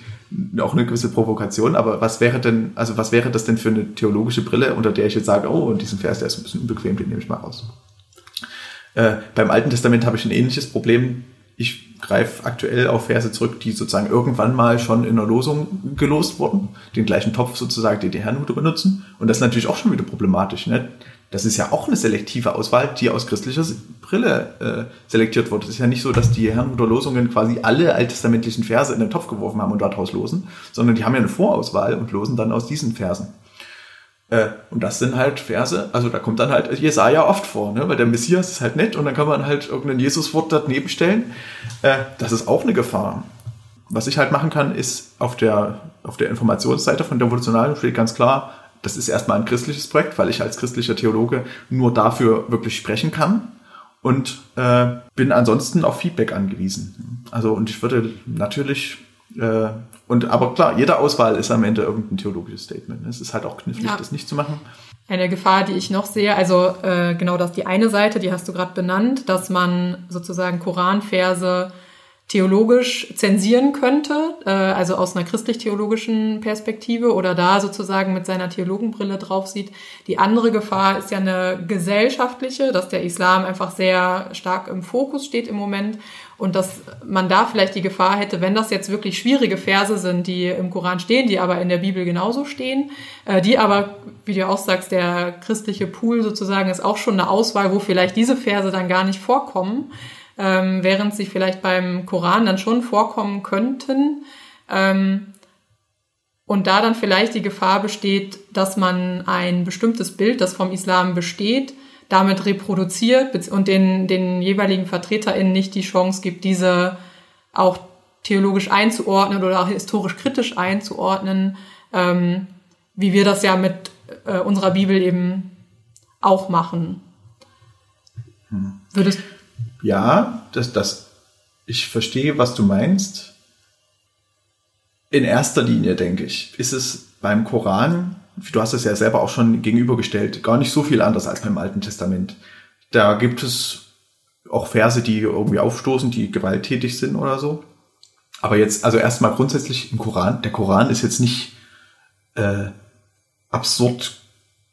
auch eine gewisse Provokation, aber was wäre denn, also was wäre das denn für eine theologische Brille, unter der ich jetzt sage, oh, und diesen Vers, der ist ein bisschen unbequem, den nehme ich mal raus. Äh, beim Alten Testament habe ich ein ähnliches Problem. Ich greife aktuell auf Verse zurück, die sozusagen irgendwann mal schon in der Losung gelost wurden, den gleichen Topf sozusagen, den die Herrenhuter benutzen. Und das ist natürlich auch schon wieder problematisch. Ne? Das ist ja auch eine selektive Auswahl, die aus christlicher Brille äh, selektiert wurde. Es ist ja nicht so, dass die Herrnhuter Losungen quasi alle alttestamentlichen Verse in den Topf geworfen haben und daraus losen, sondern die haben ja eine Vorauswahl und losen dann aus diesen Versen. Äh, und das sind halt Verse, also da kommt dann halt Jesaja oft vor, ne? weil der Messias ist halt nett und dann kann man halt irgendein Jesuswort daneben stellen. Äh, das ist auch eine Gefahr. Was ich halt machen kann, ist auf der, auf der Informationsseite von der Evolutionalen steht ganz klar, das ist erstmal ein christliches Projekt, weil ich als christlicher Theologe nur dafür wirklich sprechen kann und äh, bin ansonsten auf Feedback angewiesen. Also und ich würde natürlich äh, und aber klar, jede Auswahl ist am Ende irgendein theologisches Statement. Es ist halt auch knifflig, ja. das nicht zu machen. Eine Gefahr, die ich noch sehe, also äh, genau das die eine Seite, die hast du gerade benannt, dass man sozusagen Koranverse theologisch zensieren könnte, äh, also aus einer christlich-theologischen Perspektive oder da sozusagen mit seiner Theologenbrille drauf sieht. Die andere Gefahr ist ja eine gesellschaftliche, dass der Islam einfach sehr stark im Fokus steht im Moment und dass man da vielleicht die Gefahr hätte, wenn das jetzt wirklich schwierige Verse sind, die im Koran stehen, die aber in der Bibel genauso stehen, äh, die aber, wie du auch sagst, der christliche Pool sozusagen ist auch schon eine Auswahl, wo vielleicht diese Verse dann gar nicht vorkommen ähm, während sie vielleicht beim Koran dann schon vorkommen könnten. Ähm, und da dann vielleicht die Gefahr besteht, dass man ein bestimmtes Bild, das vom Islam besteht, damit reproduziert und den, den jeweiligen VertreterInnen nicht die Chance gibt, diese auch theologisch einzuordnen oder auch historisch kritisch einzuordnen, ähm, wie wir das ja mit äh, unserer Bibel eben auch machen. Hm. Würdest ja, das, das, ich verstehe, was du meinst. In erster Linie, denke ich, ist es beim Koran, du hast es ja selber auch schon gegenübergestellt, gar nicht so viel anders als beim Alten Testament. Da gibt es auch Verse, die irgendwie aufstoßen, die gewalttätig sind oder so. Aber jetzt, also erstmal grundsätzlich im Koran, der Koran ist jetzt nicht äh, absurd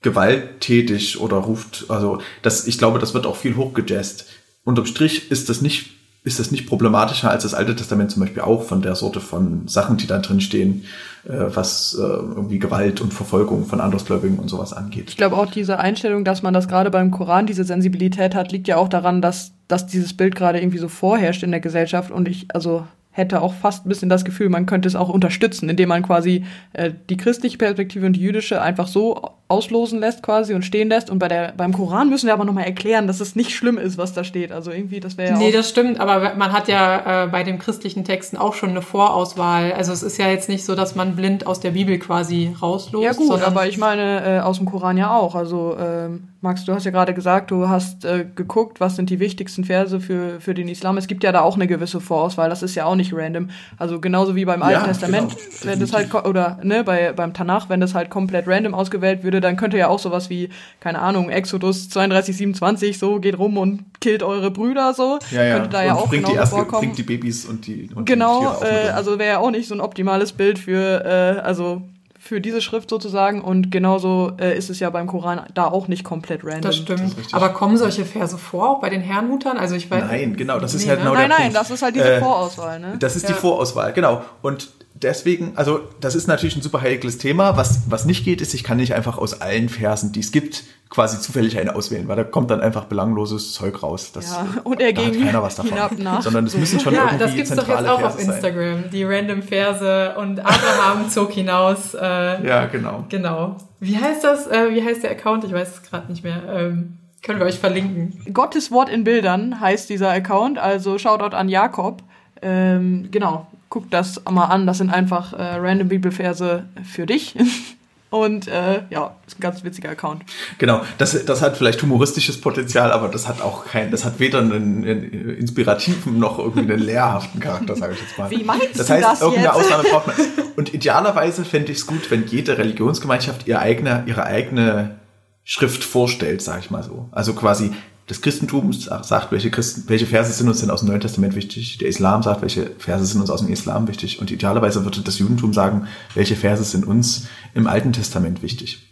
gewalttätig oder ruft, also das, ich glaube, das wird auch viel hochgejazzt unterm Strich ist das nicht ist das nicht problematischer als das Alte Testament zum Beispiel auch von der Sorte von Sachen, die da drin stehen, äh, was äh, irgendwie Gewalt und Verfolgung von Andersgläubigen und sowas angeht. Ich glaube auch diese Einstellung, dass man das gerade beim Koran diese Sensibilität hat, liegt ja auch daran, dass, dass dieses Bild gerade irgendwie so vorherrscht in der Gesellschaft und ich, also hätte auch fast ein bisschen das Gefühl, man könnte es auch unterstützen, indem man quasi äh, die christliche Perspektive und die jüdische einfach so auslosen lässt quasi und stehen lässt. Und bei der, beim Koran müssen wir aber nochmal erklären, dass es nicht schlimm ist, was da steht. Also irgendwie, das wäre ja Nee, das stimmt, aber man hat ja äh, bei den christlichen Texten auch schon eine Vorauswahl. Also es ist ja jetzt nicht so, dass man blind aus der Bibel quasi rauslost. Ja gut, aber ich meine äh, aus dem Koran ja auch. Also ähm, Max, du hast ja gerade gesagt, du hast äh, geguckt, was sind die wichtigsten Verse für, für den Islam. Es gibt ja da auch eine gewisse Vorauswahl, das ist ja auch nicht random. Also genauso wie beim Alten ja, Testament, genau, wenn das halt, oder ne, bei, beim Tanach, wenn das halt komplett random ausgewählt würde, dann könnte ja auch sowas wie, keine Ahnung, Exodus 32, 27, so geht rum und killt eure Brüder, so. Ja, ja. Könnte da und ja auch bringt die erste, vorkommen. Bringt die Babys und die und Genau, die äh, also wäre ja auch nicht so ein optimales Bild für, äh, also für diese Schrift sozusagen und genauso äh, ist es ja beim Koran da auch nicht komplett random. Das stimmt. Das Aber kommen solche Verse vor, auch bei den Herrenhutern? Also ich weiß Nein, genau, das ist nee, halt ne? genau nein, der Nein, nein, das ist halt diese äh, Vorauswahl, ne? Das ist ja. die Vorauswahl, genau. Und deswegen, also das ist natürlich ein super heikles Thema. Was, was nicht geht, ist, ich kann nicht einfach aus allen Versen, die es gibt, quasi zufällig eine auswählen, weil da kommt dann einfach belangloses Zeug raus. Das, Ja, und er da hat ging keiner was davon. hinab nach. Sondern es müssen schon Ja, irgendwie das gibt's doch zentrale jetzt auch auf Verse sein. Instagram. Die random Verse und Abraham zog hinaus. Äh, Ja, genau. Genau. Wie heißt das? Äh, wie heißt der Account? Ich weiß es gerade nicht mehr. Ähm, können wir euch verlinken. Gottes Wort in Bildern heißt dieser Account, also Shoutout an Jakob. Ähm, genau, guck das mal an, das sind einfach äh, random Bibelverse für dich. Und äh, ja, ist ein ganz witziger Account. Genau, das, das hat vielleicht humoristisches Potenzial, aber das hat auch kein, das hat weder einen, einen inspirativen noch irgendwie einen lehrhaften Charakter, sage ich jetzt mal. Wie meinst das du heißt, das irgendeine jetzt? Ausnahme braucht man. Und idealerweise fände ich es gut, wenn jede Religionsgemeinschaft ihre eigene, ihre eigene Schrift vorstellt, sage ich mal so. Also quasi das Christentum sagt, welche, Christen, welche Verse sind uns denn aus dem Neuen Testament wichtig. Der Islam sagt, welche Verse sind uns aus dem Islam wichtig. Und idealerweise würde das Judentum sagen, welche Verse sind uns im Alten Testament wichtig.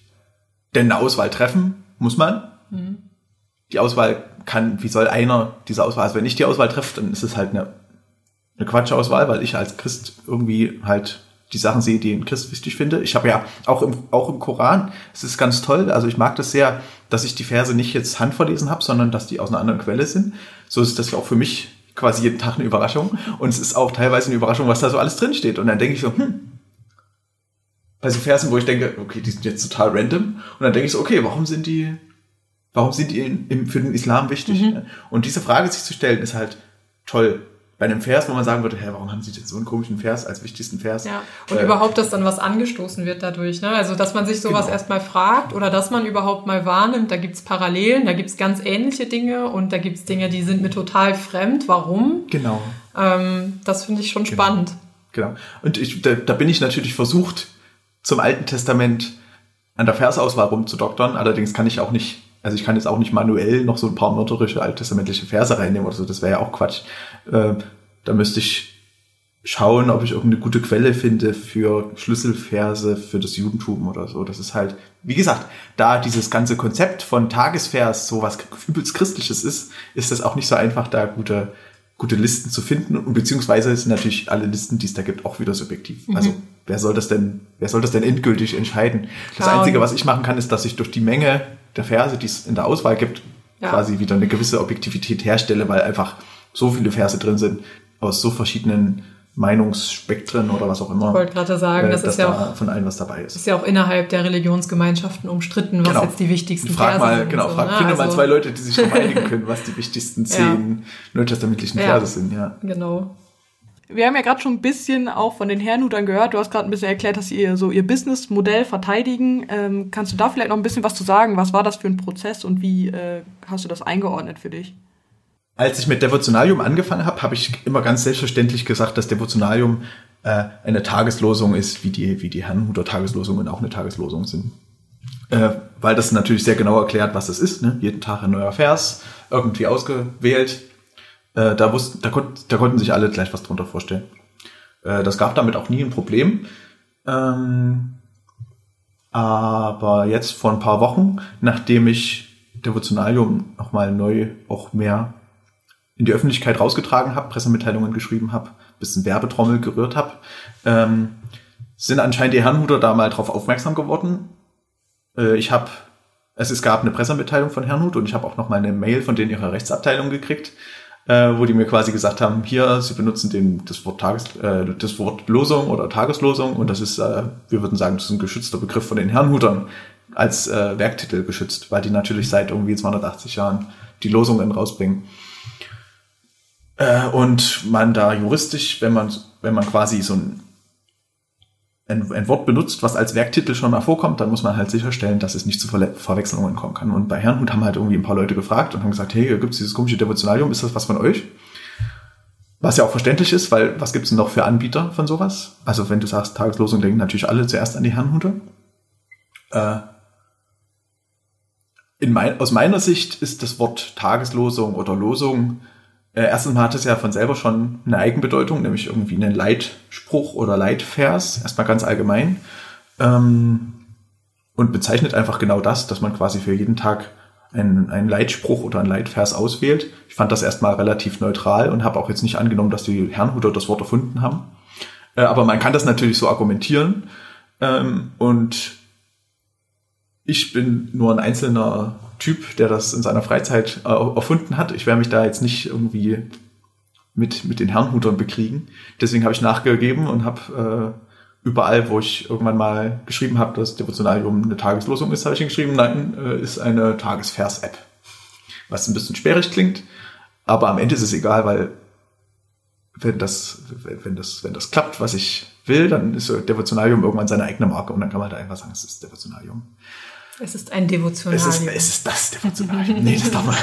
Denn eine Auswahl treffen muss man. Die Auswahl kann, wie soll einer diese Auswahl, also wenn ich die Auswahl treffe, dann ist es halt eine, eine Quatschauswahl, weil ich als Christ irgendwie halt die Sachen sehe, die ein Christ wichtig finde. Ich habe ja auch im, auch im Koran, es ist ganz toll, also ich mag das sehr, dass ich die Verse nicht jetzt handverlesen habe, sondern dass die aus einer anderen Quelle sind. So ist das ja auch für mich quasi jeden Tag eine Überraschung. Und es ist auch teilweise eine Überraschung, was da so alles drin steht. Und dann denke ich so, hm, bei so Versen, wo ich denke, okay, die sind jetzt total random. Und dann denke ich so, okay, warum sind die, warum sind die in, im, für den Islam wichtig? Und diese Frage sich zu stellen, ist halt toll. Bei einem Vers, wo man sagen würde, hä, warum haben sie jetzt so einen komischen Vers als wichtigsten Vers? Ja. Und Äh, überhaupt, dass dann was angestoßen wird dadurch. Ne? Also, dass man sich sowas Genau. erstmal fragt oder dass man überhaupt mal wahrnimmt, da gibt's Parallelen, da gibt's ganz ähnliche Dinge und da gibt's Dinge, die sind mir total fremd. Warum? Genau. Ähm, das finde ich schon spannend. Genau. Und ich, da, da bin ich natürlich versucht, zum Alten Testament an der Versauswahl rumzudoktern. Allerdings kann ich auch nicht, also ich kann jetzt auch nicht manuell noch so ein paar mörderische alttestamentliche Verse reinnehmen oder so. Das wäre ja auch Quatsch. Äh, da müsste ich schauen, ob ich irgendeine gute Quelle finde für Schlüsselverse für das Judentum oder so. Das ist halt, wie gesagt, da dieses ganze Konzept von Tagesvers so was übelst Christliches ist, ist das auch nicht so einfach, da gute, gute Listen zu finden. Und beziehungsweise sind natürlich alle Listen, die es da gibt, auch wieder subjektiv. Also wer soll das denn, wer soll das denn endgültig entscheiden? Das Klar, Einzige, und- was ich machen kann, ist, dass ich durch die Menge der Verse, die es in der Auswahl gibt, Ja. quasi wieder eine gewisse Objektivität herstelle, weil einfach so viele Verse drin sind aus so verschiedenen Meinungsspektren oder was auch immer. Ich wollte gerade sagen, äh, das ist ja da auch von allen was dabei ist. ist ja auch innerhalb der Religionsgemeinschaften umstritten, was Genau. jetzt die wichtigsten Frag Verse mal, sind. genau, so, frag, ne? finde mal Also, zwei Leute, die sich darauf einigen können, was die wichtigsten zehn neutestamentlichen Ja. Verse sind, ja. Genau. Wir haben ja gerade schon ein bisschen auch von den Herrnhutern gehört. Du hast gerade ein bisschen erklärt, dass sie ihr so ihr Businessmodell verteidigen. Ähm, kannst du da vielleicht noch ein bisschen was zu sagen? Was war das für ein Prozess und wie äh, hast du das eingeordnet für dich? Als ich mit Devotionalium angefangen habe, habe ich immer ganz selbstverständlich gesagt, dass Devotionalium äh, eine Tageslosung ist, wie die, wie die Herrnhuter Tageslosungen auch eine Tageslosung sind. Äh, weil das natürlich sehr genau erklärt, was es ist. Ne? Jeden Tag ein neuer Vers, irgendwie ausgewählt. Äh, da, wussten, da, konnt, da konnten sich alle gleich was drunter vorstellen. Äh, das gab damit auch nie ein Problem. Ähm, aber jetzt vor ein paar Wochen, nachdem ich Devotionalium nochmal neu auch mehr in die Öffentlichkeit rausgetragen habe, Pressemitteilungen geschrieben habe, bisschen Werbetrommel gerührt habe, ähm, sind anscheinend die Herrnhuter da mal drauf aufmerksam geworden. Äh, ich habe, es, es gab eine Pressemitteilung von Herrnhut und ich habe auch noch mal eine Mail von denen ihrer Rechtsabteilung gekriegt, äh, wo die mir quasi gesagt haben, hier, sie benutzen den, das Wort Tages, äh, das Wort Losung oder Tageslosung und das ist, äh, wir würden sagen, das ist ein geschützter Begriff von den Herrnhutern als äh, Werktitel geschützt, weil die natürlich seit irgendwie 280 Jahren die Losungen rausbringen. Äh, und man da juristisch, wenn man, wenn man quasi so ein, ein, ein Wort benutzt, was als Werktitel schon mal vorkommt, dann muss man halt sicherstellen, dass es nicht zu Verle Verwechslungen kommen kann. Und bei Herrnhut haben halt irgendwie ein paar Leute gefragt und haben gesagt, hey, gibt es dieses komische Devotionalium, ist das was von euch? Was ja auch verständlich ist, weil was gibt's denn noch für Anbieter von sowas? Also wenn du sagst Tageslosung, denken natürlich alle zuerst an die Herrnhuter. Äh, in mein, aus meiner Sicht ist das Wort Tageslosung oder Losung äh, erstens mal hat es ja von selber schon eine Eigenbedeutung, nämlich irgendwie einen Leitspruch oder Leitvers, erstmal ganz allgemein. Ähm, und bezeichnet einfach genau das, dass man quasi für jeden Tag einen, einen Leitspruch oder einen Leitvers auswählt. Ich fand das erstmal relativ neutral und habe auch jetzt nicht angenommen, dass die Herrnhuter das Wort erfunden haben. Äh, aber man kann das natürlich so argumentieren. Ähm, und ich bin nur ein einzelner Typ, der das in seiner Freizeit äh, erfunden hat. Ich werde mich da jetzt nicht irgendwie mit, mit den Herrenhutern bekriegen. Deswegen habe ich nachgegeben und habe äh, überall, wo ich irgendwann mal geschrieben habe, dass Devotionalium eine Tageslosung ist, habe ich geschrieben, nein, äh, ist eine Tagesvers-App. Was ein bisschen sperrig klingt, aber am Ende ist es egal, weil wenn das, wenn das, wenn das klappt, was ich will, dann ist Devotionalium irgendwann seine eigene Marke und dann kann man da einfach sagen, es ist Devotionalium. Es ist ein Devotionalium. Es ist, es ist das Devotionalium. Nee, das darf man.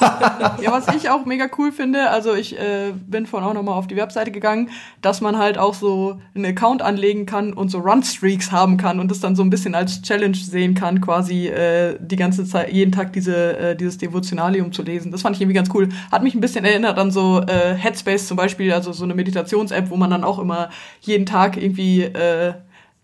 Ja, was ich auch mega cool finde, also ich äh, bin vorhin auch nochmal auf die Webseite gegangen, dass man halt auch so einen Account anlegen kann und so Run-Streaks haben kann und das dann so ein bisschen als Challenge sehen kann, quasi äh, die ganze Zeit, jeden Tag diese, äh, dieses Devotionalium zu lesen. Das fand ich irgendwie ganz cool. Hat mich ein bisschen erinnert an so äh, Headspace zum Beispiel, also so eine Meditations-App, wo man dann auch immer jeden Tag irgendwie äh,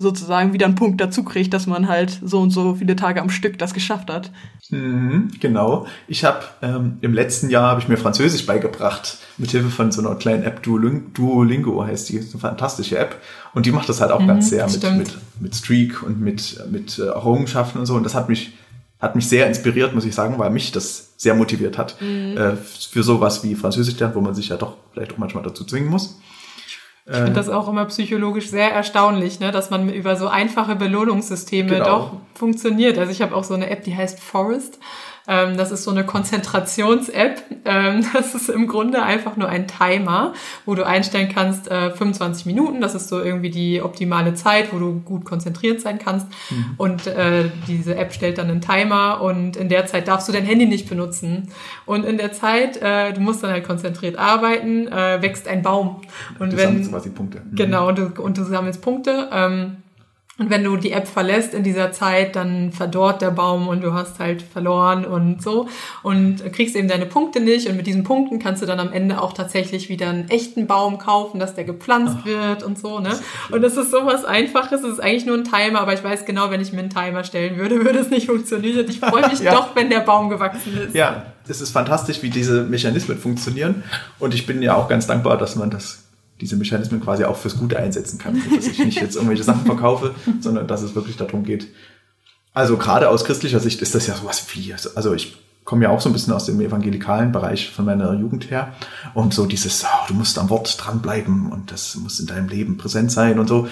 sozusagen wieder einen Punkt dazu kriegt, dass man halt so und so viele Tage am Stück das geschafft hat. Mhm, genau. Ich habe ähm, im letzten Jahr habe ich mir Französisch beigebracht mit Hilfe von so einer kleinen App Duoling Duolingo heißt die, ist eine fantastische App und die macht das halt auch Mhm, ganz sehr mit, mit mit Streak und mit mit äh, Errungenschaften und so und das hat mich hat mich sehr inspiriert, muss ich sagen, weil mich das sehr motiviert hat äh, für sowas wie Französisch lernen, wo man sich ja doch vielleicht auch manchmal dazu zwingen muss. Ich finde das auch immer psychologisch sehr erstaunlich, ne, dass man über so einfache Belohnungssysteme Genau. doch funktioniert. Also ich habe auch so eine App, die heißt Forest. Ähm, das ist so eine Konzentrations-App. Ähm, das ist im Grunde einfach nur ein Timer, wo du einstellen kannst, äh, 25 Minuten. Das ist so irgendwie die optimale Zeit, wo du gut konzentriert sein kannst. Und äh, diese App stellt dann einen Timer und in der Zeit darfst du dein Handy nicht benutzen. Und in der Zeit, äh, du musst dann halt konzentriert arbeiten, äh, wächst ein Baum. Und Das wenn sind quasi Punkte. Mhm. Genau, und du, und du sammelst Punkte. Ähm, und wenn du die App verlässt in dieser Zeit, dann verdorrt der Baum und du hast halt verloren und so und kriegst eben deine Punkte nicht. Und mit diesen Punkten kannst du dann am Ende auch tatsächlich wieder einen echten Baum kaufen, dass der gepflanzt wird und so, ne? Und das ist sowas Einfaches. Es ist eigentlich nur ein Timer, aber ich weiß genau, wenn ich mir einen Timer stellen würde, würde es nicht funktionieren. Ich freue mich Ja. doch, wenn der Baum gewachsen ist. Ja, es ist fantastisch, wie diese Mechanismen funktionieren. Und ich bin ja auch ganz dankbar, dass man das, diese Mechanismen quasi auch fürs Gute einsetzen kann. Dass ich nicht jetzt irgendwelche Sachen verkaufe, sondern dass es wirklich darum geht. Also gerade aus christlicher Sicht ist das ja sowas wie, also ich komme ja auch so ein bisschen aus dem evangelikalen Bereich von meiner Jugend her. Und so dieses, oh, du musst am Wort dranbleiben und das muss in deinem Leben präsent sein und so.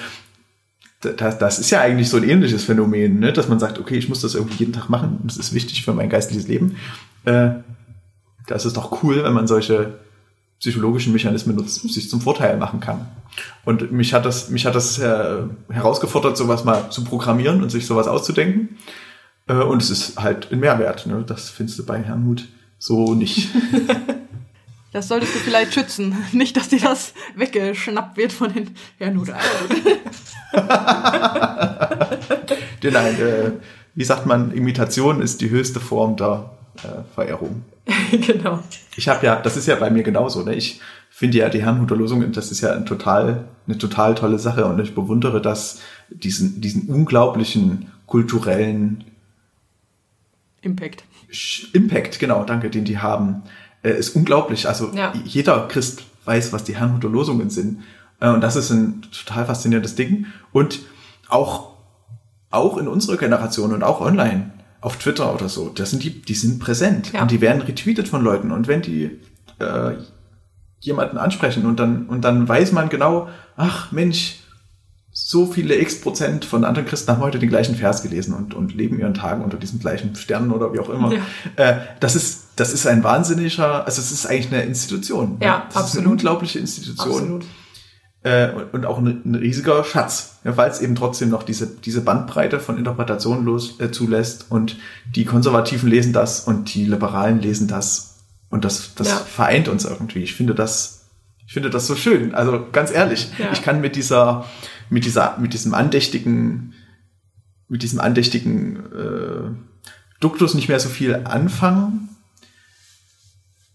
Das, das ist ja eigentlich so ein ähnliches Phänomen, ne? dass man sagt, okay, ich muss das irgendwie jeden Tag machen und es ist wichtig für mein geistliches Leben. Äh, das ist doch cool, wenn man solche psychologischen Mechanismen nutzt, sich zum Vorteil machen kann. Und mich hat das, mich hat das äh, herausgefordert, sowas mal zu programmieren und sich sowas auszudenken. Äh, und es ist halt ein Mehrwert. Ne? Das findest du bei Herrnhut so nicht. Das solltest du vielleicht schützen. Nicht, dass dir das weggeschnappt wird von den Herrn oder Denn nein, äh, wie sagt man, Imitation ist die höchste Form der äh, Verehrung. genau. Ich habe ja, das ist ja bei mir genauso. Ne? Ich finde ja die Herrnhuter Losungen, das ist ja ein total, eine total tolle Sache und ich bewundere das, diesen, diesen unglaublichen kulturellen Impact. Impact, genau, danke, den die haben, äh, ist unglaublich. Also Ja. jeder Christ weiß, was die Herrnhuter Losungen sind. Äh, und das ist ein total faszinierendes Ding. Und auch, auch in unserer Generation und auch online, auf Twitter oder so, das sind die, die sind präsent Ja. und die werden retweetet von Leuten. Und wenn die äh, jemanden ansprechen und dann, und dann weiß man genau, ach Mensch, so viele x Prozent von anderen Christen haben heute den gleichen Vers gelesen und, und leben ihren Tagen unter diesem gleichen Stern oder wie auch immer. Ja. Äh, das ist, das ist ein wahnsinniger, also es ist eigentlich eine Institution. Ja, das ist eine absolut. unglaubliche Institution. Absolut. Äh, und, auch ein, ein riesiger Schatz, ja, weil es eben trotzdem noch diese, diese Bandbreite von Interpretationen los, äh, zulässt und die Konservativen lesen das und die Liberalen lesen das und das, das Ja. vereint uns irgendwie. Ich finde das, ich finde das so schön. Also ganz ehrlich, Ja. ich kann mit dieser, mit dieser, mit diesem andächtigen, mit diesem andächtigen äh, Duktus nicht mehr so viel anfangen,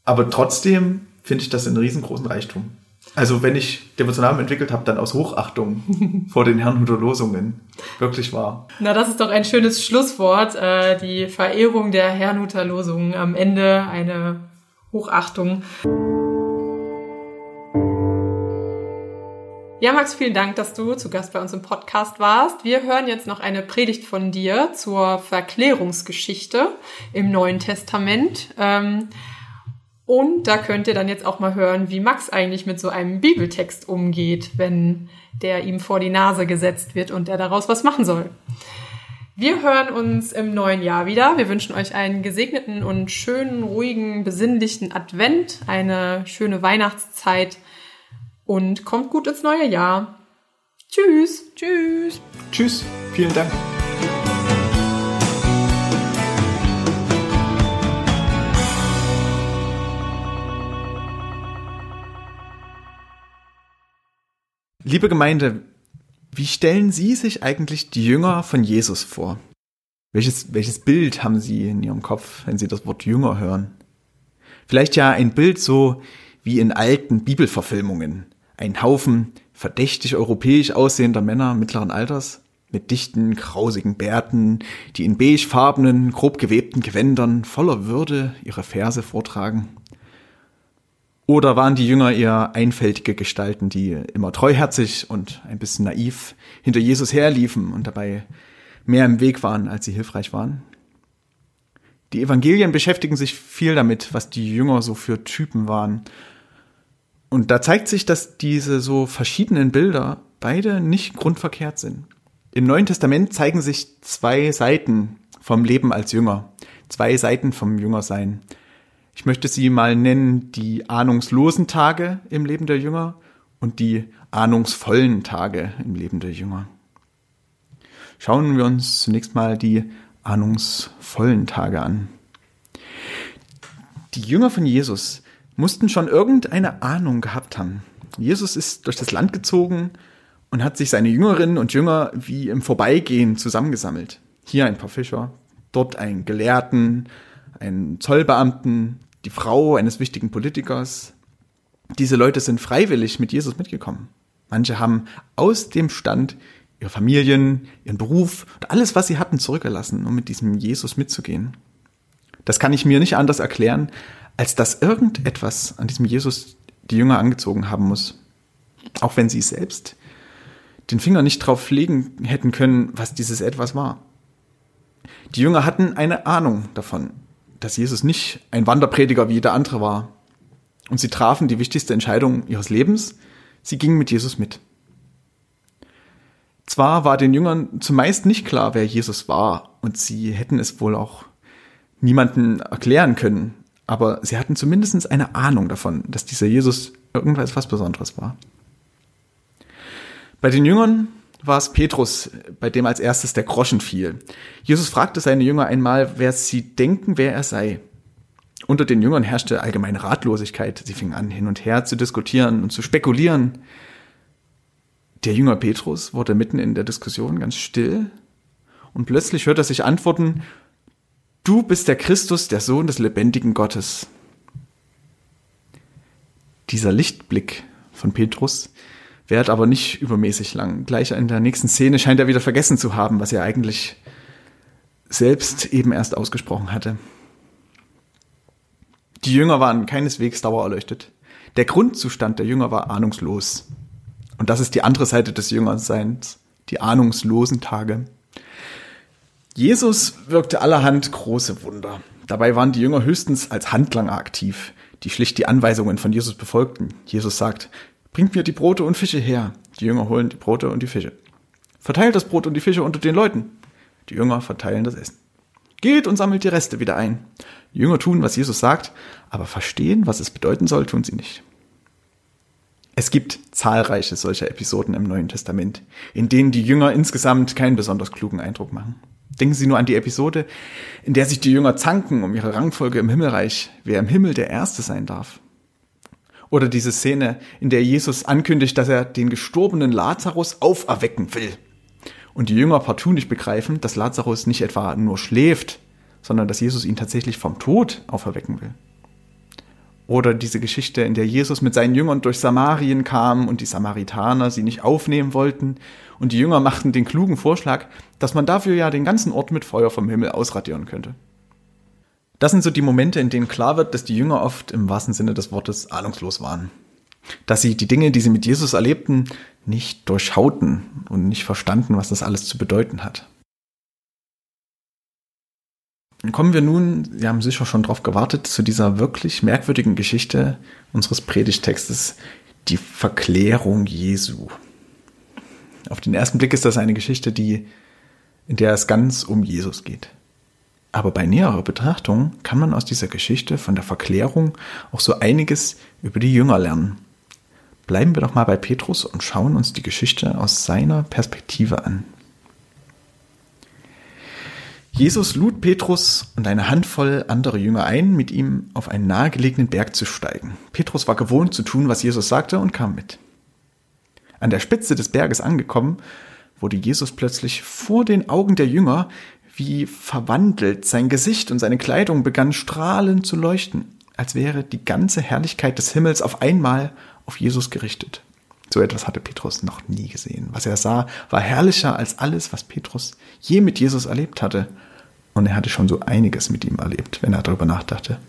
aber trotzdem finde ich das einen riesengroßen Reichtum. Also wenn ich Devotionalien entwickelt habe, dann aus Hochachtung vor den Herrnhuter Losungen. Wirklich wahr. Na, das ist doch ein schönes Schlusswort. Äh, die Verehrung der Herrnhuter Losungen. Am Ende eine Hochachtung. Ja, Max, vielen Dank, dass du zu Gast bei uns im Podcast warst. Wir hören jetzt noch eine Predigt von dir zur Verklärungsgeschichte im Neuen Testament. Ähm, und da könnt ihr dann jetzt auch mal hören, wie Max eigentlich mit so einem Bibeltext umgeht, wenn der ihm vor die Nase gesetzt wird und er daraus was machen soll. Wir hören uns im neuen Jahr wieder. Wir wünschen euch einen gesegneten und schönen, ruhigen, besinnlichen Advent, eine schöne Weihnachtszeit und kommt gut ins neue Jahr. Tschüss. Tschüss. Tschüss, vielen Dank. Liebe Gemeinde, wie stellen Sie sich eigentlich die Jünger von Jesus vor? Welches, welches Bild haben Sie in Ihrem Kopf, wenn Sie das Wort Jünger hören? Vielleicht ja ein Bild so wie in alten Bibelverfilmungen. Ein Haufen verdächtig europäisch aussehender Männer mittleren Alters mit dichten, krausigen Bärten, die in beigefarbenen, grob gewebten Gewändern voller Würde ihre Verse vortragen. Oder waren die Jünger eher einfältige Gestalten, die immer treuherzig und ein bisschen naiv hinter Jesus herliefen und dabei mehr im Weg waren, als sie hilfreich waren? Die Evangelien beschäftigen sich viel damit, was die Jünger so für Typen waren und da zeigt sich, dass diese so verschiedenen Bilder beide nicht grundverkehrt sind. Im Neuen Testament zeigen sich zwei Seiten vom Leben als Jünger, zwei Seiten vom Jüngersein. Ich möchte sie mal nennen die ahnungslosen Tage im Leben der Jünger und die ahnungsvollen Tage im Leben der Jünger. Schauen wir uns zunächst mal die ahnungsvollen Tage an. Die Jünger von Jesus mussten schon irgendeine Ahnung gehabt haben. Jesus ist durch das Land gezogen und hat sich seine Jüngerinnen und Jünger wie im Vorbeigehen zusammengesammelt. Hier ein paar Fischer, dort einen Gelehrten, einen Zollbeamten, die Frau eines wichtigen Politikers. Diese Leute sind freiwillig mit Jesus mitgekommen. Manche haben aus dem Stand ihre Familien, ihren Beruf und alles, was sie hatten, zurückgelassen, um mit diesem Jesus mitzugehen. Das kann ich mir nicht anders erklären, als dass irgendetwas an diesem Jesus die Jünger angezogen haben muss. Auch wenn sie selbst den Finger nicht drauf legen hätten können, was dieses etwas war. Die Jünger hatten eine Ahnung davon, dass Jesus nicht ein Wanderprediger wie jeder andere war. Und sie trafen die wichtigste Entscheidung ihres Lebens. Sie gingen mit Jesus mit. Zwar war den Jüngern zumeist nicht klar, wer Jesus war, und sie hätten es wohl auch niemanden erklären können, aber sie hatten zumindest eine Ahnung davon, dass dieser Jesus irgendwas was Besonderes war. Bei den Jüngern war es Petrus, bei dem als erstes der Groschen fiel. Jesus fragte seine Jünger einmal, wer sie denken, wer er sei. Unter den Jüngern herrschte allgemeine Ratlosigkeit. Sie fingen an, hin und her zu diskutieren und zu spekulieren. Der Jünger Petrus wurde mitten in der Diskussion ganz still und plötzlich hört er sich antworten, Du bist der Christus, der Sohn des lebendigen Gottes. Dieser Lichtblick von Petrus währt aber nicht übermäßig lang. Gleich in der nächsten Szene scheint er wieder vergessen zu haben, was er eigentlich selbst eben erst ausgesprochen hatte. Die Jünger waren keineswegs dauererleuchtet. Der Grundzustand der Jünger war ahnungslos. Und das ist die andere Seite des Jüngerseins, die ahnungslosen Tage. Jesus wirkte allerhand große Wunder. Dabei waren die Jünger höchstens als Handlanger aktiv, die schlicht die Anweisungen von Jesus befolgten. Jesus sagt, bringt mir die Brote und Fische her. Die Jünger holen die Brote und die Fische. Verteilt das Brot und die Fische unter den Leuten. Die Jünger verteilen das Essen. Geht und sammelt die Reste wieder ein. Die Jünger tun, was Jesus sagt, aber verstehen, was es bedeuten soll, tun sie nicht. Es gibt zahlreiche solcher Episoden im Neuen Testament, in denen die Jünger insgesamt keinen besonders klugen Eindruck machen. Denken Sie nur an die Episode, in der sich die Jünger zanken um ihre Rangfolge im Himmelreich, wer im Himmel der Erste sein darf. Oder diese Szene, in der Jesus ankündigt, dass er den gestorbenen Lazarus auferwecken will. Und die Jünger partout nicht begreifen, dass Lazarus nicht etwa nur schläft, sondern dass Jesus ihn tatsächlich vom Tod auferwecken will. Oder diese Geschichte, in der Jesus mit seinen Jüngern durch Samarien kam und die Samaritaner sie nicht aufnehmen wollten und die Jünger machten den klugen Vorschlag, dass man dafür ja den ganzen Ort mit Feuer vom Himmel ausradieren könnte. Das sind so die Momente, in denen klar wird, dass die Jünger oft im wahrsten Sinne des Wortes ahnungslos waren. Dass sie die Dinge, die sie mit Jesus erlebten, nicht durchschauten und nicht verstanden, was das alles zu bedeuten hat. Kommen wir nun, Sie haben sicher schon darauf gewartet, zu dieser wirklich merkwürdigen Geschichte unseres Predigtextes, die Verklärung Jesu. Auf den ersten Blick ist das eine Geschichte, die, in der es ganz um Jesus geht. Aber bei näherer Betrachtung kann man aus dieser Geschichte von der Verklärung auch so einiges über die Jünger lernen. Bleiben wir doch mal bei Petrus und schauen uns die Geschichte aus seiner Perspektive an. Jesus lud Petrus und eine Handvoll andere Jünger ein, mit ihm auf einen nahegelegenen Berg zu steigen. Petrus war gewohnt zu tun, was Jesus sagte und kam mit. An der Spitze des Berges angekommen, wurde Jesus plötzlich vor den Augen der Jünger wie verwandelt. Sein Gesicht und seine Kleidung begannen strahlend zu leuchten, als wäre die ganze Herrlichkeit des Himmels auf einmal auf Jesus gerichtet. So etwas hatte Petrus noch nie gesehen. Was er sah, war herrlicher als alles, was Petrus je mit Jesus erlebt hatte. Und er hatte schon so einiges mit ihm erlebt, wenn er darüber nachdachte.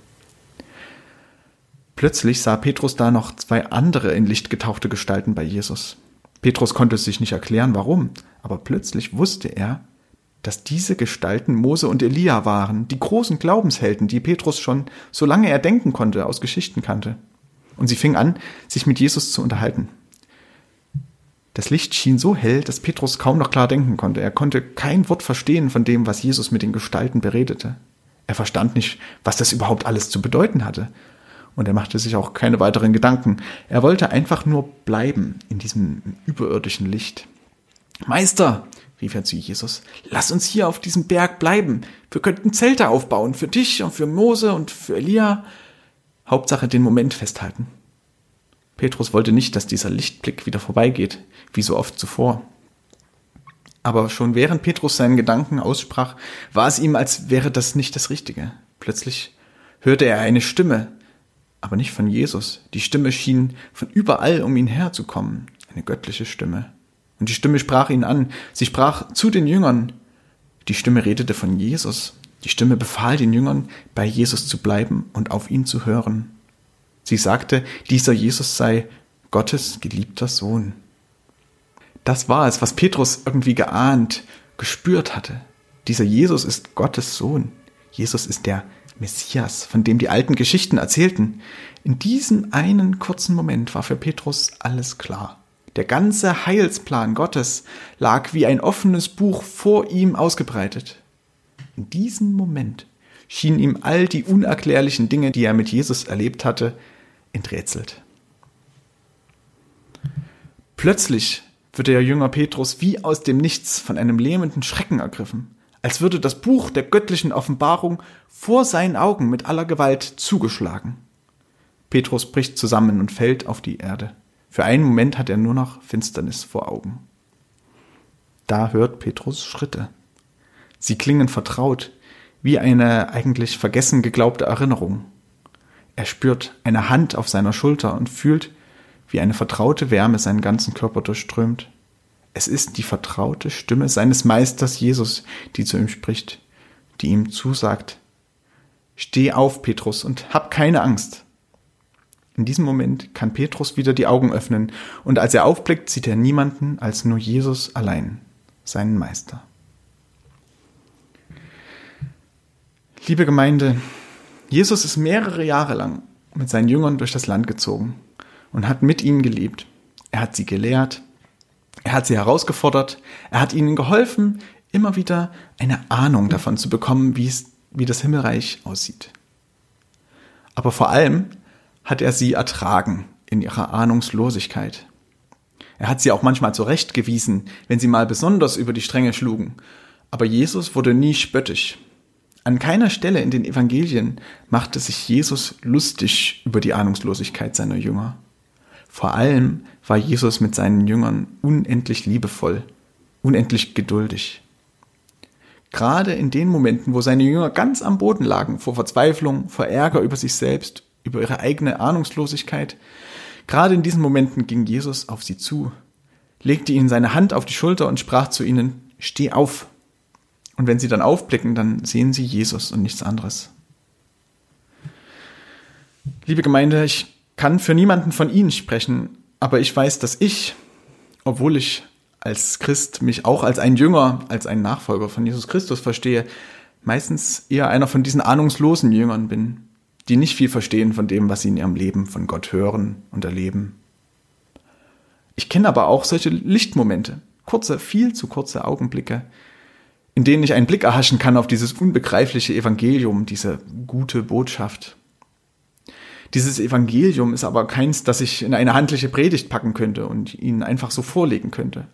Plötzlich sah Petrus da noch zwei andere in Licht getauchte Gestalten bei Jesus. Petrus konnte sich nicht erklären, warum, aber plötzlich wusste er, dass diese Gestalten Mose und Elia waren, die großen Glaubenshelden, die Petrus schon, solange er denken konnte, aus Geschichten kannte. Und sie fing an, sich mit Jesus zu unterhalten. Das Licht schien so hell, dass Petrus kaum noch klar denken konnte. Er konnte kein Wort verstehen von dem, was Jesus mit den Gestalten beredete. Er verstand nicht, was das überhaupt alles zu bedeuten hatte. Und er machte sich auch keine weiteren Gedanken. Er wollte einfach nur bleiben in diesem überirdischen Licht. Meister, rief er zu Jesus, lass uns hier auf diesem Berg bleiben. Wir könnten Zelte aufbauen für dich und für Mose und für Elia. Hauptsache den Moment festhalten. Petrus wollte nicht, dass dieser Lichtblick wieder vorbeigeht, wie so oft zuvor. Aber schon während Petrus seinen Gedanken aussprach, war es ihm, als wäre das nicht das Richtige. Plötzlich hörte er eine Stimme, aber nicht von Jesus. Die Stimme schien von überall um ihn her zu kommen, eine göttliche Stimme. Und die Stimme sprach ihn an, sie sprach zu den Jüngern. Die Stimme redete von Jesus. Die Stimme befahl den Jüngern, bei Jesus zu bleiben und auf ihn zu hören. Sie sagte, dieser Jesus sei Gottes geliebter Sohn. Das war es, was Petrus irgendwie geahnt, gespürt hatte. Dieser Jesus ist Gottes Sohn. Jesus ist der Messias, von dem die alten Geschichten erzählten. In diesem einen kurzen Moment war für Petrus alles klar. Der ganze Heilsplan Gottes lag wie ein offenes Buch vor ihm ausgebreitet. In diesem Moment schienen ihm all die unerklärlichen Dinge, die er mit Jesus erlebt hatte, enträtselt. Plötzlich wird der Jünger Petrus wie aus dem Nichts von einem lähmenden Schrecken ergriffen, als würde das Buch der göttlichen Offenbarung vor seinen Augen mit aller Gewalt zugeschlagen. Petrus bricht zusammen und fällt auf die Erde. Für einen Moment hat er nur noch Finsternis vor Augen. Da hört Petrus Schritte. Sie klingen vertraut, wie eine eigentlich vergessen geglaubte Erinnerung. Er spürt eine Hand auf seiner Schulter und fühlt, wie eine vertraute Wärme seinen ganzen Körper durchströmt. Es ist die vertraute Stimme seines Meisters Jesus, die zu ihm spricht, die ihm zusagt, Steh auf, Petrus, und hab keine Angst. In diesem Moment kann Petrus wieder die Augen öffnen, und als er aufblickt, sieht er niemanden als nur Jesus allein, seinen Meister. Liebe Gemeinde, Jesus ist mehrere Jahre lang mit seinen Jüngern durch das Land gezogen und hat mit ihnen gelebt. Er hat sie gelehrt, er hat sie herausgefordert, er hat ihnen geholfen, immer wieder eine Ahnung davon zu bekommen, wie es, wie das Himmelreich aussieht. Aber vor allem hat er sie ertragen in ihrer Ahnungslosigkeit. Er hat sie auch manchmal zurechtgewiesen, wenn sie mal besonders über die Stränge schlugen. Aber Jesus wurde nie spöttisch. An keiner Stelle in den Evangelien machte sich Jesus lustig über die Ahnungslosigkeit seiner Jünger. Vor allem war Jesus mit seinen Jüngern unendlich liebevoll, unendlich geduldig. Gerade in den Momenten, wo seine Jünger ganz am Boden lagen, vor Verzweiflung, vor Ärger über sich selbst, über ihre eigene Ahnungslosigkeit, gerade in diesen Momenten ging Jesus auf sie zu, legte ihnen seine Hand auf die Schulter und sprach zu ihnen, Steh auf, und wenn sie dann aufblicken, dann sehen sie Jesus und nichts anderes. Liebe Gemeinde, ich kann für niemanden von Ihnen sprechen, aber ich weiß, dass ich obwohl ich als Christ mich auch als ein Jünger, als ein Nachfolger von Jesus Christus verstehe, meistens eher einer von diesen ahnungslosen Jüngern bin, die nicht viel verstehen von dem, was sie in ihrem Leben von Gott hören und erleben. Ich kenne aber auch solche Lichtmomente, kurze, viel zu kurze Augenblicke, in denen ich einen Blick erhaschen kann auf dieses unbegreifliche Evangelium, diese gute Botschaft. Dieses Evangelium ist aber keins, das ich in eine handliche Predigt packen könnte und Ihnen einfach so vorlegen könnte.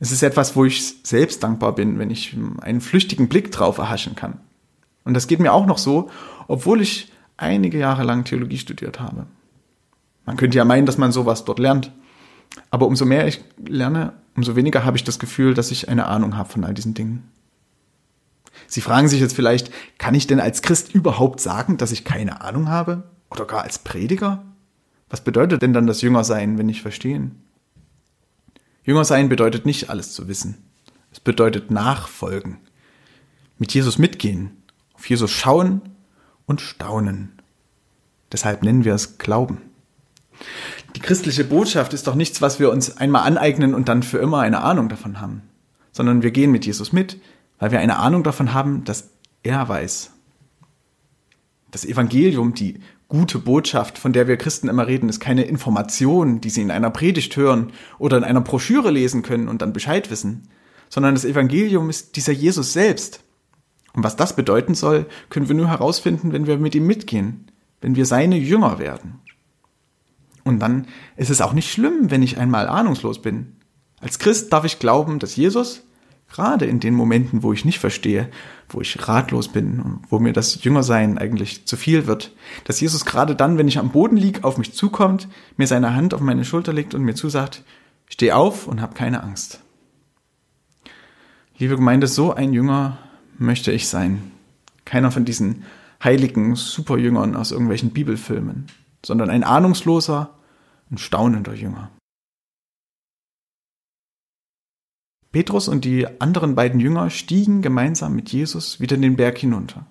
Es ist etwas, wo ich selbst dankbar bin, wenn ich einen flüchtigen Blick drauf erhaschen kann. Und das geht mir auch noch so, obwohl ich einige Jahre lang Theologie studiert habe. Man könnte ja meinen, dass man sowas dort lernt. Aber umso mehr ich lerne, umso weniger habe ich das Gefühl, dass ich eine Ahnung habe von all diesen Dingen. Sie fragen sich jetzt vielleicht, kann ich denn als Christ überhaupt sagen, dass ich keine Ahnung habe? Oder gar als Prediger? Was bedeutet denn dann das Jüngersein, wenn ich verstehen? Jünger sein bedeutet nicht alles zu wissen. Es bedeutet nachfolgen. Mit Jesus mitgehen, auf Jesus schauen und staunen. Deshalb nennen wir es Glauben. Die christliche Botschaft ist doch nichts, was wir uns einmal aneignen und dann für immer eine Ahnung davon haben, sondern wir gehen mit Jesus mit, weil wir eine Ahnung davon haben, dass er weiß. Das Evangelium, die gute Botschaft, von der wir Christen immer reden, ist keine Information, die sie in einer Predigt hören oder in einer Broschüre lesen können und dann Bescheid wissen, sondern das Evangelium ist dieser Jesus selbst. Und was das bedeuten soll, können wir nur herausfinden, wenn wir mit ihm mitgehen, wenn wir seine Jünger werden. Und dann ist es auch nicht schlimm, wenn ich einmal ahnungslos bin. Als Christ darf ich glauben, dass Jesus, gerade in den Momenten, wo ich nicht verstehe, wo ich ratlos bin und wo mir das Jüngersein eigentlich zu viel wird, dass Jesus gerade dann, wenn ich am Boden liege, auf mich zukommt, mir seine Hand auf meine Schulter legt und mir zusagt, steh auf und hab keine Angst. Liebe Gemeinde, so ein Jünger möchte ich sein. Keiner von diesen heiligen Superjüngern aus irgendwelchen Bibelfilmen, sondern ein ahnungsloser und staunender Jünger. Petrus und die anderen beiden Jünger stiegen gemeinsam mit Jesus wieder den Berg hinunter.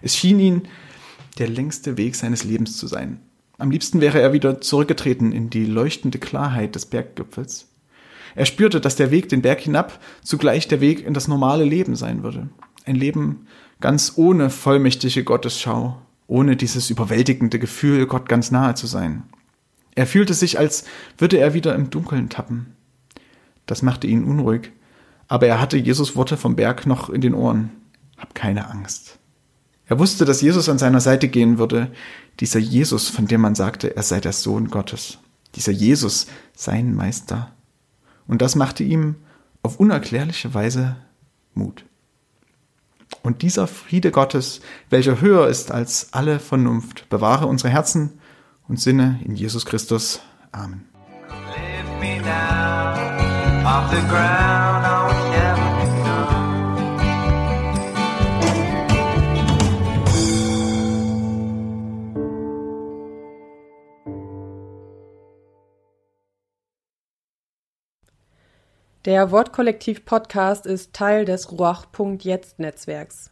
Es schien ihnen der längste Weg seines Lebens zu sein. Am liebsten wäre er wieder zurückgetreten in die leuchtende Klarheit des Berggipfels. Er spürte, dass der Weg den Berg hinab zugleich der Weg in das normale Leben sein würde. Ein Leben ganz ohne vollmächtige Gottesschau, ohne dieses überwältigende Gefühl, Gott ganz nahe zu sein. Er fühlte sich, als würde er wieder im Dunkeln tappen. Das machte ihn unruhig. Aber er hatte Jesus Worte vom Berg noch in den Ohren. Hab keine Angst. Er wusste, dass Jesus an seiner Seite gehen würde. Dieser Jesus, von dem man sagte, er sei der Sohn Gottes. Dieser Jesus, sein Meister. Und das machte ihm auf unerklärliche Weise Mut. Und dieser Friede Gottes, welcher höher ist als alle Vernunft, bewahre unsere Herzen und Sinne in Jesus Christus. Amen. Der Wortkollektiv Podcast ist Teil des Ruach.jetzt Netzwerks.